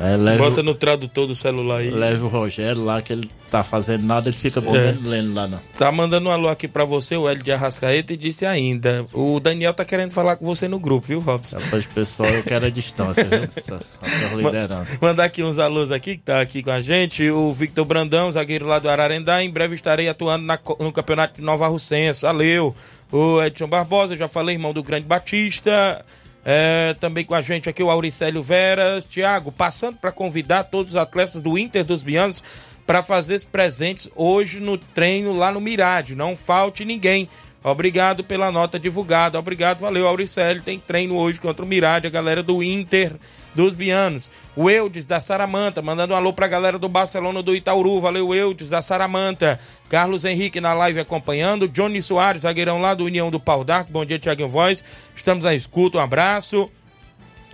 [SPEAKER 7] É, leve,
[SPEAKER 1] Bota no tradutor do celular aí.
[SPEAKER 7] leve o Rogério lá, que ele tá fazendo nada, ele fica bom
[SPEAKER 1] É.
[SPEAKER 7] lendo lá não.
[SPEAKER 1] Tá mandando um alô aqui pra você, o Hélio de Arrascaeta, e disse ainda: o Daniel tá querendo falar com você no grupo, viu, Robson?
[SPEAKER 7] Rapaz, pessoal, eu quero a distância, viu? [laughs] Só, só por liderança.
[SPEAKER 1] Mandar aqui uns alôs aqui, que tá aqui com a gente. O Victor Brandão, zagueiro lá do Ararendá. Em breve estarei atuando na no campeonato de Nova Russense. Valeu. O Edson Barbosa, já falei, irmão do Grande Batista. É, também com a gente aqui o Auricélio Veras. Tiago, passando para convidar todos os atletas do Inter dos Bianos para fazer presentes hoje no treino lá no Mirade. Não falte ninguém. Obrigado pela nota divulgada. Obrigado, valeu, Auricélio. Tem treino hoje contra o Mirade, a galera do Inter dos Bianos. O Eudes da Saramanta, mandando um alô pra galera do Barcelona do Itauru. Valeu, Eudes da Saramanta. Carlos Henrique na live acompanhando. Johnny Soares, zagueirão lá do União do Pau d'Arco. Bom dia, Tiaguinho Voz. Estamos na escuta, um abraço.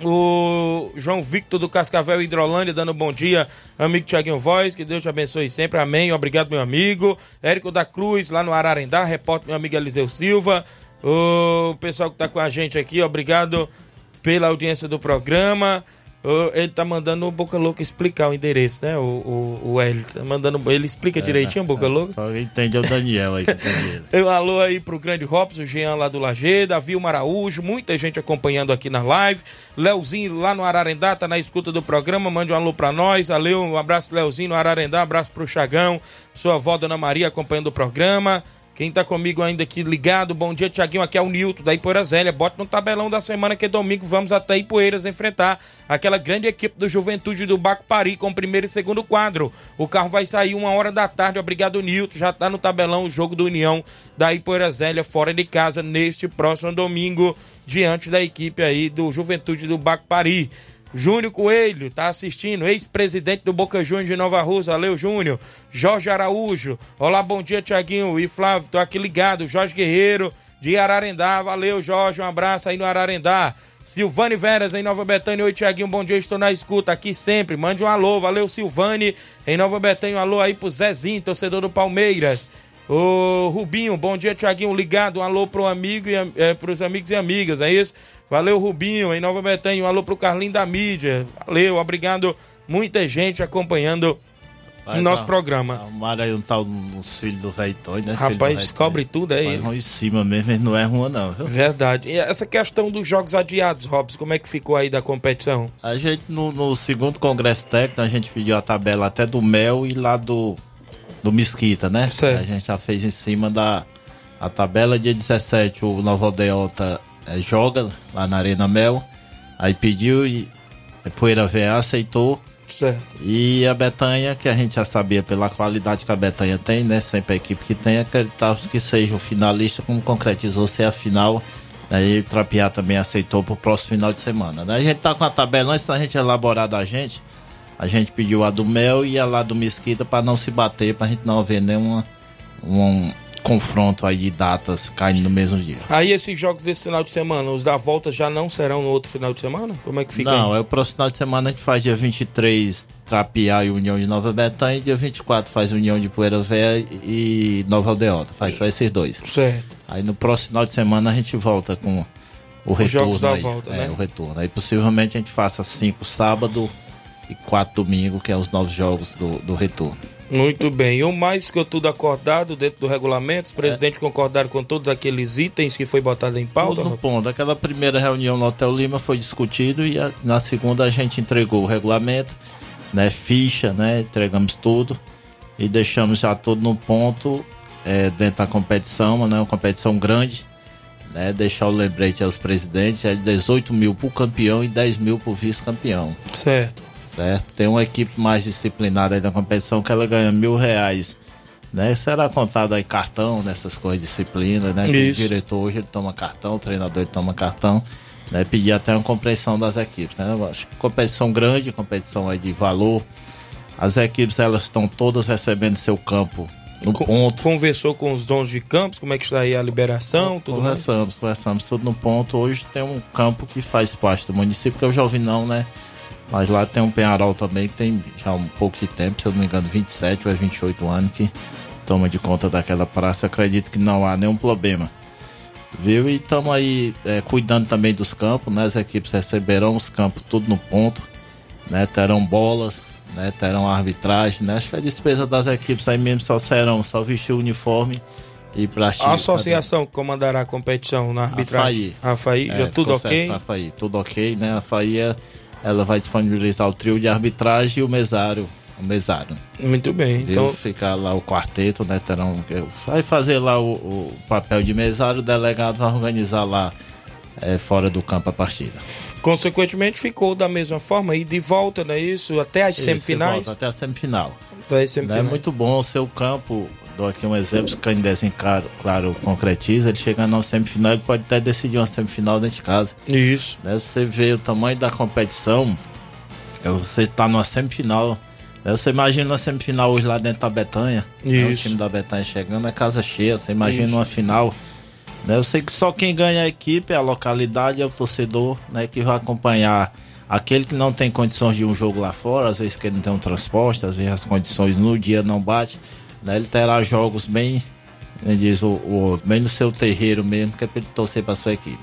[SPEAKER 1] O João Victor do Cascavel Hidrolândia dando bom dia, amigo Tiaguinho Voz, que Deus te abençoe sempre, amém. Obrigado, meu amigo. Érico da Cruz, lá no Ararendá, repórter meu amigo Eliseu Silva. O pessoal que tá com a gente aqui, obrigado pela audiência do programa. Ele tá mandando o Boca Louca explicar o endereço, né? O, o, o Hélio tá mandando. Ele explica direitinho o Boca Louca?
[SPEAKER 7] Só quem entende é o Daniel aí. [laughs]
[SPEAKER 1] Eu alô aí pro grande Robson, o Jean lá do Lageda, Vilma Araújo, muita gente acompanhando aqui na live. Leozinho lá no Ararendá, tá na escuta do programa, mande um alô pra nós. Valeu, um abraço Leozinho no Ararendá, um abraço pro Chagão, sua avó Dona Maria acompanhando o programa. Quem tá comigo ainda aqui ligado, bom dia, Tiaguinho. Aqui é o Nilton da Ipoeira Zélia. Bota no tabelão da semana que é domingo. Vamos até Ipoeiras enfrentar aquela grande equipe do Juventude do Baco Pari com primeiro e segundo quadro. O carro vai sair uma hora da tarde. Obrigado, Nilton. Já tá no tabelão o jogo do União da Ipoeira Zélia fora de casa neste próximo domingo, diante da equipe aí do Juventude do Baco Pari. Júnior Coelho tá assistindo, ex-presidente do Boca Juniors de Nova Rússia. Valeu, Júnior. Jorge Araújo. Olá, bom dia, Tiaguinho e Flávio. Tô aqui ligado. Jorge Guerreiro de Ararendá. Valeu, Jorge. Um abraço aí no Ararendá. Silvane Veras em Nova Betânia. Oi, Tiaguinho. Bom dia. Estou na escuta aqui sempre. Mande um alô. Valeu, Silvane em Nova Betânia. Um alô aí pro Zezinho, torcedor do Palmeiras. Ô, Rubinho, bom dia, Tiaguinho, ligado, um alô pro amigo e é, pros amigos e amigas, é isso? Valeu, Rubinho, em Nova Betânia, um alô pro Carlinho da mídia, valeu, obrigado, muita gente acompanhando o nosso
[SPEAKER 7] ah,
[SPEAKER 1] programa.
[SPEAKER 7] Arrumaram aí um tal dos filhos do velho né?
[SPEAKER 1] Rapaz, descobre tudo aí.
[SPEAKER 7] Toy. Vai em cima mesmo, não é ruim não, viu?
[SPEAKER 1] Verdade. E essa questão dos jogos adiados, Robson, como é que ficou aí da competição?
[SPEAKER 7] A gente, no, no segundo congresso técnico, a gente pediu a tabela até do Mel e lá do, do Mesquita, né?
[SPEAKER 1] Certo.
[SPEAKER 7] A gente já fez em cima da a tabela. Dia 17, o Nova Aldeota eh, joga lá na Arena Mel. Aí pediu e a Poeira VA aceitou.
[SPEAKER 1] Certo.
[SPEAKER 7] E a Betanha, que a gente já sabia pela qualidade que a Betanha tem, né? Sempre a equipe que tem, acreditava que seja o finalista, como concretizou ser a final. Aí o Trapiá também aceitou pro próximo final de semana. Daí a gente tá com a tabela, antes da gente elaborar da gente, a gente pediu a do Mel e a lá do Mesquita para não se bater, pra gente não haver nenhum um confronto aí de datas caindo no mesmo dia.
[SPEAKER 1] Aí esses jogos desse final de semana, os da volta já não serão no outro final de semana? Como é que fica
[SPEAKER 7] Não,
[SPEAKER 1] aí?
[SPEAKER 7] é o próximo final de semana a gente faz dia 23 Trapiá e União de Nova Betânia e dia 24 faz União de Poeira Velha e Nova Aldeota. Faz só esses dois.
[SPEAKER 1] Certo.
[SPEAKER 7] Aí no próximo final de semana a gente volta com o
[SPEAKER 1] Os
[SPEAKER 7] retorno.
[SPEAKER 1] jogos da
[SPEAKER 7] aí.
[SPEAKER 1] volta,
[SPEAKER 7] é,
[SPEAKER 1] né?
[SPEAKER 7] o retorno. Aí possivelmente a gente faça cinco sábado e quatro domingo, que é os novos jogos do, do retorno.
[SPEAKER 1] Muito bem. E o mais ficou tudo acordado dentro do regulamento. Os presidentes concordaram com todos aqueles itens que foi botado em pauta.
[SPEAKER 7] Tudo no ponto. Aquela primeira reunião no Hotel Lima foi discutido e a- na segunda a gente entregou o regulamento, né, ficha, né, entregamos tudo e deixamos já tudo no ponto é, dentro da competição, né, uma competição grande, né, deixar o lembrete aos presidentes, é 18 mil por campeão e 10 mil por vice-campeão.
[SPEAKER 1] Certo.
[SPEAKER 7] Certo? Tem uma equipe mais disciplinada aí da competição que ela ganha mil reais. Né? Será contado aí cartão nessas coisas, disciplina, né? O diretor hoje ele toma cartão, o treinador ele toma cartão, né? Pedir até uma compreensão das equipes, né? Acho que competição grande, competição aí de valor. As equipes elas estão todas recebendo seu campo no ponto.
[SPEAKER 1] Conversou com os donos de campos, como é que está aí a liberação, tudo mais.
[SPEAKER 7] Conversamos, conversamos tudo no ponto. Hoje tem um campo que faz parte do município, que eu já ouvi não, né? Mas lá tem um Penharol também, que tem já um pouco de tempo, se eu não me engano, 27 ou 28 anos, que toma de conta daquela praça. Eu acredito que não há nenhum problema. Viu? E estamos aí é, cuidando também dos campos, né? As equipes receberão os campos tudo no ponto, né? Terão bolas, né? Terão arbitragem, né? Acho que a despesa das equipes aí mesmo só serão só vestir o uniforme e pra
[SPEAKER 1] A associação comandará a competição na arbitragem.
[SPEAKER 7] A
[SPEAKER 1] FAI, já tudo ok?
[SPEAKER 7] A FAI, tudo ok, né? A FAI, é- ela vai disponibilizar o trio de arbitragem e o mesário. O mesário.
[SPEAKER 1] Muito bem. Então,
[SPEAKER 7] Ficar lá o quarteto, né? Terão, vai fazer lá o, o papel de mesário, o delegado vai organizar lá é, fora do campo a partida.
[SPEAKER 1] consequentemente, ficou da mesma forma e de volta, não é isso? Até as
[SPEAKER 7] Isso,
[SPEAKER 1] semifinais.
[SPEAKER 7] volta Até a semifinal.
[SPEAKER 1] Até as semifinais.
[SPEAKER 7] Muito bom o seu campo. Dou aqui um exemplo, se o Canindézinho, claro, claro, concretiza, ele chegando na semifinal, ele pode até decidir uma semifinal dentro de casa.
[SPEAKER 1] Isso.
[SPEAKER 7] Né? Você vê o tamanho da competição, você tá numa semifinal. né? Você imagina uma semifinal hoje lá dentro da Betanha. né? O
[SPEAKER 1] Isso.
[SPEAKER 7] time da Betanha chegando, é casa cheia. Você imagina
[SPEAKER 1] Isso.
[SPEAKER 7] uma final. Né? Eu sei que só quem ganha a equipe é a localidade, é o torcedor, né? Que vai acompanhar aquele que não tem condições de um jogo lá fora, às vezes que ele não tem um transporte, às vezes as condições no dia não batem. Né? Ele terá jogos bem, ele diz o, o bem no seu terreiro mesmo, que é pra ele torcer pra sua equipe.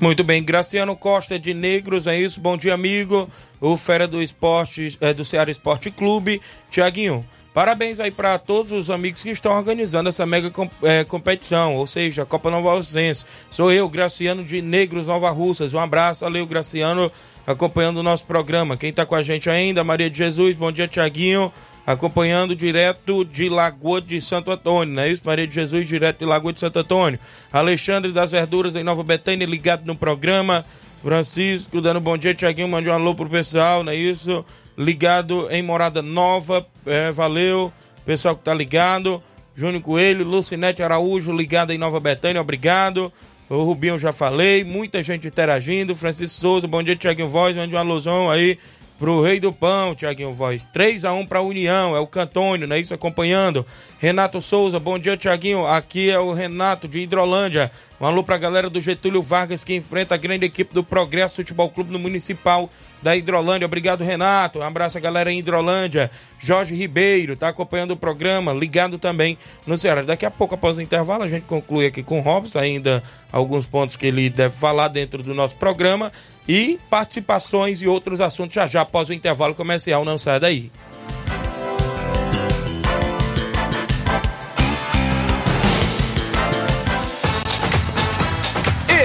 [SPEAKER 1] Muito bem, Graciano Costa de Negros, é isso? Bom dia, amigo. O Fera do Esporte, é, do Ceará Esporte Clube. Tiaguinho, parabéns aí para todos os amigos que estão organizando essa mega é, competição, ou seja, a Copa Nova Alcense. Sou eu, Graciano de Negros, Nova Russas. Um abraço, valeu, Graciano, acompanhando o nosso programa. Quem tá com a gente ainda, Maria de Jesus, bom dia, Tiaguinho. Acompanhando direto de Lagoa de Santo Antônio, não é isso? Maria de Jesus, direto de Lagoa de Santo Antônio. Alexandre das Verduras em Nova Betânia, ligado no programa. Francisco, dando bom dia, Tiaguinho, mande um alô pro pessoal, não é isso? Ligado em Morada Nova, é, valeu. Pessoal que tá ligado. Júnior Coelho, Lucinete Araújo, ligado em Nova Betânia, obrigado. O Rubinho já falei, muita gente interagindo. Francisco Souza, bom dia, Tiaguinho Voz, mande um alôzão aí pro Rei do Pão, Tiaguinho Voz. 3x1 pra União, é o Cantônio, não é isso? Acompanhando. Renato Souza, bom dia, Tiaguinho. Aqui é o Renato de Hidrolândia. Um alô pra galera do Getúlio Vargas que enfrenta a grande equipe do Progresso Futebol Clube no Municipal da Hidrolândia. Obrigado, Renato. Um abraço a galera em Hidrolândia. Jorge Ribeiro tá acompanhando o programa, ligado também no Ceará. Daqui a pouco, após o intervalo, a gente conclui aqui com o Robson, ainda alguns pontos que ele deve falar dentro do nosso programa e participações e outros assuntos já já após o intervalo comercial. Não sai daí.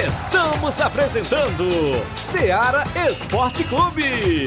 [SPEAKER 2] Estamos apresentando Seara Esporte Clube.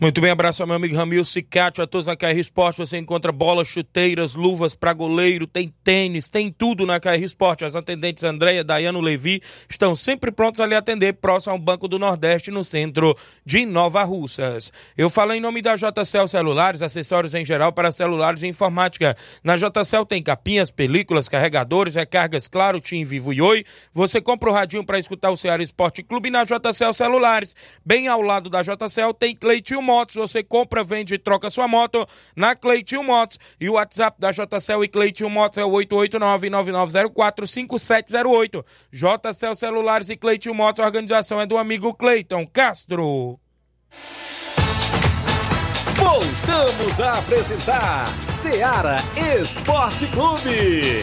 [SPEAKER 1] Muito bem, abraço ao meu amigo Ramil Cicatio, a todos na KR Esporte. Você encontra bolas, chuteiras, luvas para goleiro, tem tênis, tem tudo na KR Esporte. As atendentes Andréia, Dayano Levi estão sempre prontos a lhe atender, próximo ao Banco do Nordeste, no centro de Nova Russas. Eu falo em nome da JCL Celulares, acessórios em geral para celulares e informática. Na JCL tem capinhas, películas, carregadores, recargas, claro, Tim Vivo e Oi. Você compra o radinho para escutar o Ceará Esporte Clube na JCL Celulares. Bem ao lado da JCL tem Cleitinho Motos. Você compra, vende e troca sua moto na Cleitinho Motos. E o WhatsApp da JCL e Cleitinho Motos é o 889-9904-5708. JCL Celulares e Cleitinho Motos, a organização é do amigo Cleiton Castro.
[SPEAKER 2] Voltamos a apresentar Seara Esporte Clube.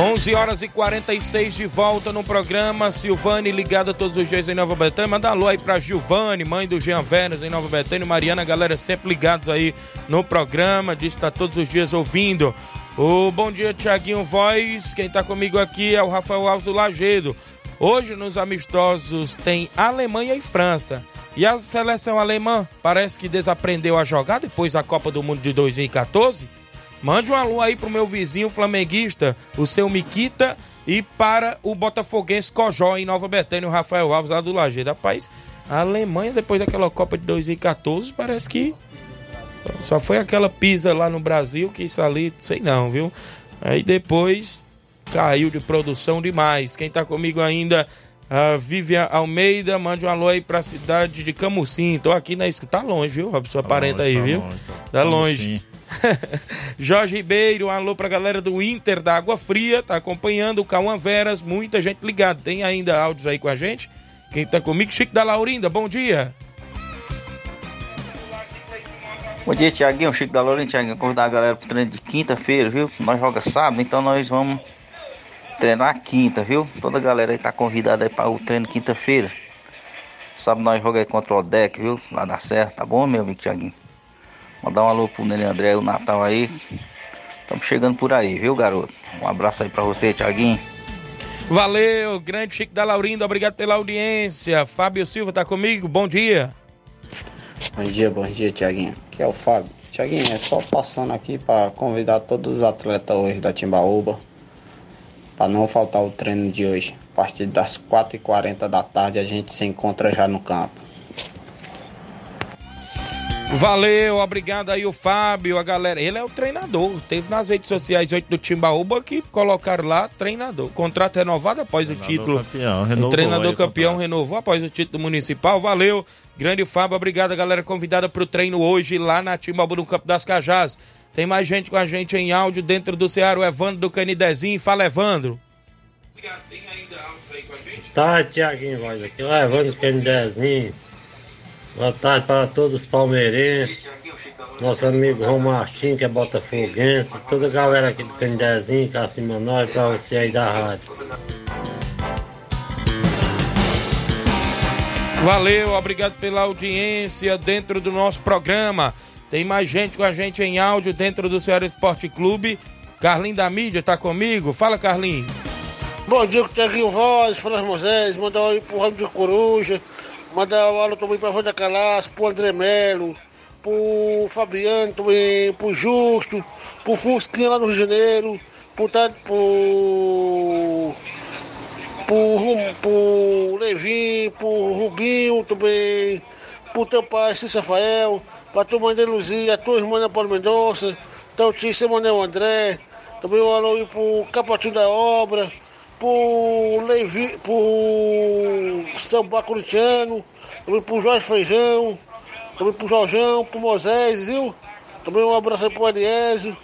[SPEAKER 1] 11 horas e 46 de volta no programa. Silvane ligada todos os dias em Nova Betânia. Manda alô aí pra Gilvane, mãe do Jean Veras em Nova Betânia. Mariana, galera sempre ligados aí no programa. Diz que tá todos os dias ouvindo. O bom dia, Tiaguinho Voz. Quem tá comigo aqui é o Rafael Alves do Lagedo. Hoje nos amistosos tem Alemanha e França. E a seleção alemã parece que desaprendeu a jogar depois da Copa do Mundo de 2014. Mande um alô aí pro meu vizinho flamenguista, o seu Miquita, e para o botafoguense Cojó, em Nova Betânia, o Rafael Alves, lá do Lajeiro. Rapaz, a Alemanha, depois daquela Copa de 2014, parece que só foi aquela pisa lá no Brasil, que isso ali, sei não, viu? Aí depois caiu de produção demais. Quem tá comigo ainda, a Vivian Almeida, mande um alô aí pra cidade de Camusim. Tô aqui na escuta. Tá longe, viu, Robson? Aparenta aí,
[SPEAKER 7] tá
[SPEAKER 1] viu?
[SPEAKER 7] longe, tá.
[SPEAKER 1] Tá longe. [laughs] Jorge Ribeiro, um alô pra galera do Inter da Água Fria, tá acompanhando o Cauã Veras, muita gente ligada. Tem ainda áudios aí com a gente? Quem tá comigo? Chico da Laurinda, bom dia.
[SPEAKER 8] Bom dia, Tiaguinho, Chico da Lourinha, Tiaguinho. Convidar a galera pro treino de quinta-feira, viu? Nós joga sábado, então nós vamos treinar quinta, viu? Toda a galera aí tá convidada aí para o treino quinta-feira. Sábado nós joga aí contra o Odec, viu? Lá da Serra, tá bom, meu amigo Tiaguinho? Mandar um alô pro Nele André, o Natal aí. Estamos chegando por aí, viu, garoto? Um abraço aí pra você, Tiaguinho.
[SPEAKER 1] Valeu, grande Chico da Laurinda, obrigado pela audiência. Fábio Silva tá comigo, bom dia.
[SPEAKER 9] Bom dia, bom dia, Tiaguinho. Aqui é o Fábio. Tiaguinho, é só passando aqui para convidar todos os atletas hoje da Timbaúba para não faltar o treino de hoje. A partir das 4h40 da tarde a gente se encontra já no campo.
[SPEAKER 1] Valeu, obrigado aí o Fábio, a galera. Ele é o treinador. Teve nas redes sociais oito do Timbaúba que colocaram lá treinador. Contrato renovado após o título.
[SPEAKER 7] campeão,
[SPEAKER 1] o treinador
[SPEAKER 7] aí
[SPEAKER 1] campeão renovou após o título municipal. Valeu, grande Fábio. Obrigado, galera convidada para o treino hoje lá na Timbaúba no Campo das Cajás. Tem mais gente com a gente em áudio dentro do Ceará, o Evandro do Canidezinho. Fala, Evandro.
[SPEAKER 10] Tá, Tiaguinho, voz aqui, levando o Candezinho. Boa tarde para todos os palmeirenses. Nosso amigo Romartinho, que é botafoguense. Toda a galera aqui do Candezinho, acima nós, para você aí da rádio.
[SPEAKER 1] Valeu, obrigado pela audiência dentro do nosso programa. Tem mais gente com a gente em áudio dentro do Ceará Esporte Clube. Carlinho da mídia tá comigo. Fala, Carlinho.
[SPEAKER 11] Bom dia, Tiaguinho Voz, Fran Moisés, mandar um aí pro Ramo de Coruja, mandar um alô também pra Wanda Calaço, pro André Melo, pro Fabiano também, pro Justo, pro Fusquinha lá no Rio de Janeiro, pro, Tade- pro, pro, pro Levi, pro Rubinho também, pro teu pai, Cícero Rafael, pra tua mãe de Luzia, a tua irmã Ana Paula Mendonça, teu tio Samuel André, também um alô aí pro Capatinho da Obra, pro Levi, pro Samba Corintiano, também pro Jorge Feijão, também pro Jorjão, pro Moisés, viu? Também um abraço aí pro Eliésio,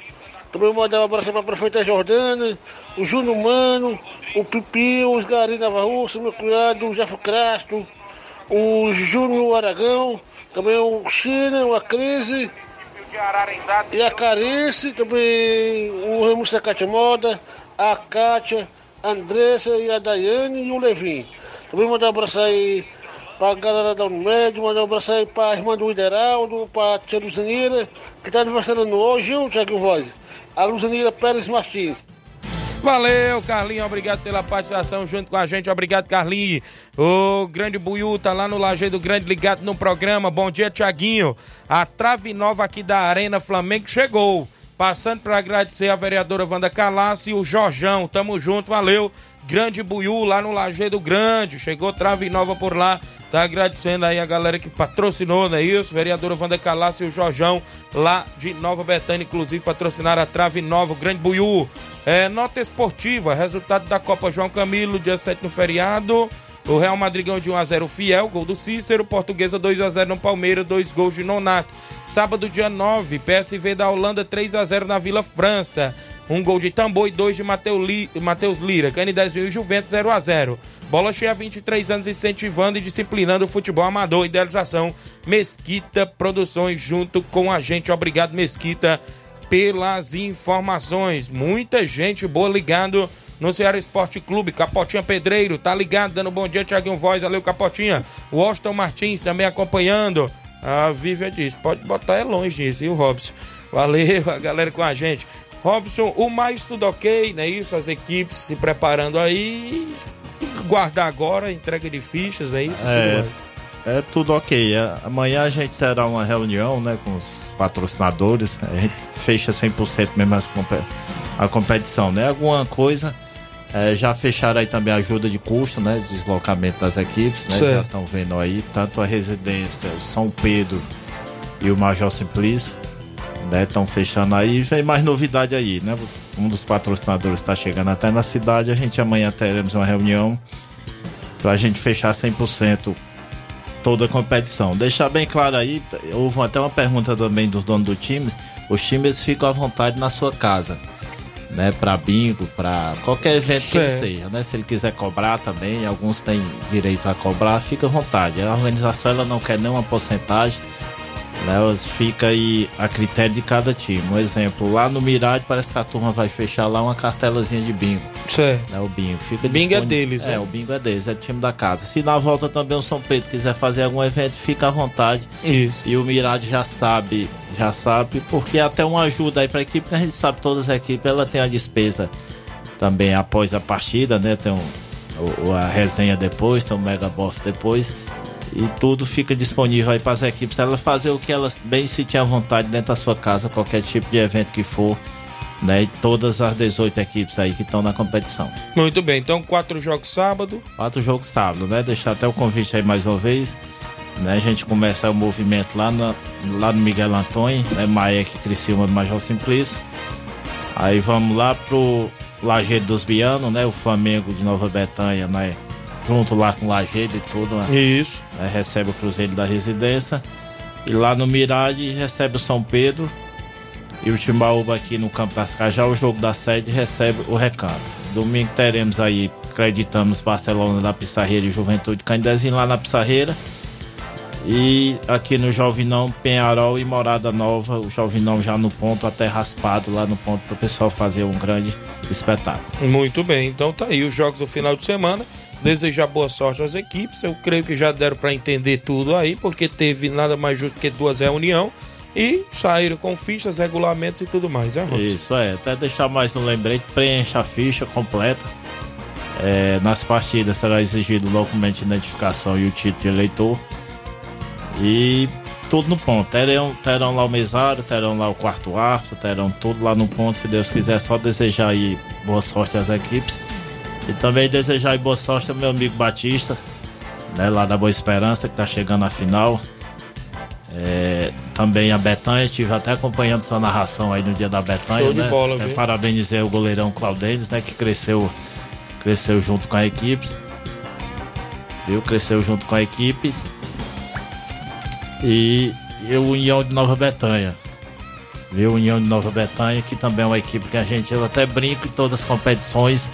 [SPEAKER 11] também mandar um abraço aí pra prefeita Jordana, o Júnior Mano, o Pipi, os Gari Russa, meu cunhado, o Jefo Crasto, o Júnior Aragão, também o China, o Acrise, e a Carice, também o Ramos da Cátia Moda, a Kátia, a Andressa e a Daiane e o Levin. Também mandar um abraço aí pra galera da Unimed, mandar um abraço aí pra irmã do Ideraldo, pra tia Luzanira, que tá aniversariando hoje, viu, Tiago Voz? A Luzanira Pérez Martins.
[SPEAKER 1] Valeu, Carlinhos. Obrigado pela participação junto com a gente. Obrigado, Carlinhos. O grande Buiú tá lá no Lajeado Grande ligado no programa. Bom dia, Tiaguinho. A trave nova aqui da Arena Flamengo chegou. Passando para agradecer a vereadora Wanda Calassi e o Jorjão. Tamo junto, valeu. Grande Buiú lá no Lajeado Grande. Chegou trave nova por lá. Tá agradecendo aí a galera que patrocinou, não é isso? Vereadora Wanda Calassi e o Jorjão lá de Nova Betânia, inclusive patrocinaram a trave nova, o Grande Buiú. É, nota esportiva, resultado da Copa João Camilo, dia 7 no feriado. O Real Madrid ganhou de 1x0 Fiel, gol do Cícero. Portuguesa 2x0 no Palmeiras, dois gols de Nonato. Sábado, dia 9, PSV da Holanda 3x0 na Vila França. Um gol de Tambor e dois de Mateus Lira. Canidezinho e Juventus 0x0. Bola cheia há 23 anos incentivando e disciplinando o futebol amador. Idealização Mesquita Produções junto com a gente. Obrigado, Mesquita, pelas informações. Muita gente boa ligado no Ceará Esporte Clube. Capotinha Pedreiro, tá ligado, dando bom dia, Tiaguinho Voz. Valeu, Capotinha. O Austin Martins também acompanhando. A Vívia disse, pode botar é longe disso, e o Robson? Valeu, a galera com a gente. Robson, o mais tudo ok, né? Isso, as equipes se preparando aí. Guardar agora, entrega de fichas, é isso?
[SPEAKER 7] É,
[SPEAKER 1] Tudo
[SPEAKER 7] é tudo ok. É, Amanhã a gente terá uma reunião né, com os patrocinadores. A gente fecha 100% mesmo as a competição. Né? Alguma coisa. É, já fecharam aí também a ajuda de custo, né? Deslocamento das equipes, né?
[SPEAKER 1] Certo.
[SPEAKER 7] Já estão vendo aí, tanto a residência, o São Pedro e o Major Simplício, né? Estão fechando aí. Vem mais novidade aí, né? Um dos patrocinadores está chegando até na cidade. A gente amanhã teremos uma reunião pra gente fechar 100% toda a competição. Deixar bem claro aí, houve até uma pergunta também do dono do time. Os times ficam à vontade na sua casa, né? Pra bingo, pra qualquer evento que ele seja, né? Se ele quiser cobrar também, alguns têm direito a cobrar, fica à vontade. A organização ela não quer nenhuma porcentagem, né? Fica aí a critério de cada time. Um exemplo, lá no Mirade parece que a turma vai fechar lá uma cartelazinha de bingo.
[SPEAKER 1] Certo.
[SPEAKER 7] Né, o bingo. Fica
[SPEAKER 1] Bingo é deles,
[SPEAKER 7] É,
[SPEAKER 1] né?
[SPEAKER 7] o bingo é deles, é do time da casa. Se na volta também o São Pedro quiser fazer algum evento, fica à vontade.
[SPEAKER 1] Isso.
[SPEAKER 7] E o Mirade já sabe, já sabe, porque é até uma ajuda aí pra equipe, porque a gente sabe todas as equipes, ela tem a despesa também após a partida, né? Tem um, o- a resenha depois, tem o Mega Boff depois. E tudo fica disponível aí para as equipes. Elas fazer o que elas bem se tinham vontade dentro da sua casa, qualquer tipo de evento que for, né? E todas as 18 equipes aí que estão na competição.
[SPEAKER 1] Muito bem, então quatro jogos sábado.
[SPEAKER 7] Quatro jogos sábado, né? Deixar até o convite aí mais uma vez. Né? A gente começa o movimento lá, na, lá no Miguel Antônio, né? Maek, Criciúma, Major Simplício. Aí vamos lá pro Lajeado dos Bianos, né? O Flamengo de Nova Betânia, né? Junto lá com o Lajeado e tudo, né?
[SPEAKER 1] Isso.
[SPEAKER 7] Né? Recebe o Cruzeiro da Residência. E lá no Mirade recebe o São Pedro. E o Timbaúba aqui no Campo das Cajá, o jogo da sede, recebe o recanto. Domingo teremos aí, acreditamos, Barcelona da Pissarreira e Juventude Candezinho lá na Pissarreira. E aqui no Jovinão, Penharol e Morada Nova, o Jovinão já no ponto, até raspado lá no ponto para o pessoal fazer um grande espetáculo.
[SPEAKER 1] Muito bem, então tá aí os jogos do final de semana. Desejar boa sorte às equipes. Eu creio que já deram para entender tudo aí, porque teve nada mais justo que duas reuniões e saíram com fichas, regulamentos e tudo mais, Robson?
[SPEAKER 7] Isso é, até deixar mais no lembrete, preencha a ficha completa. É, nas partidas será exigido o documento de identificação e o título de eleitor. E tudo no ponto. Terão, terão lá o mesário, terão lá o quarto árbitro, terão tudo lá no ponto. Se Deus quiser, só desejar aí boa sorte às equipes. E também desejar aí boa sorte ao meu amigo Batista, né, lá da Boa Esperança, que tá chegando à final. É, também a Betanha, estive até acompanhando sua narração aí no dia da Betanha.
[SPEAKER 1] Show de
[SPEAKER 7] né?
[SPEAKER 1] bola,
[SPEAKER 7] Até
[SPEAKER 1] viu?
[SPEAKER 7] Parabenizei o goleirão Claudênis, né? Que cresceu, cresceu junto com a equipe. Viu? Cresceu junto com a equipe. E, e o União de Nova Betanha. Viu? União de Nova Betanha, que também é uma equipe que a gente eu até brinco em todas as competições.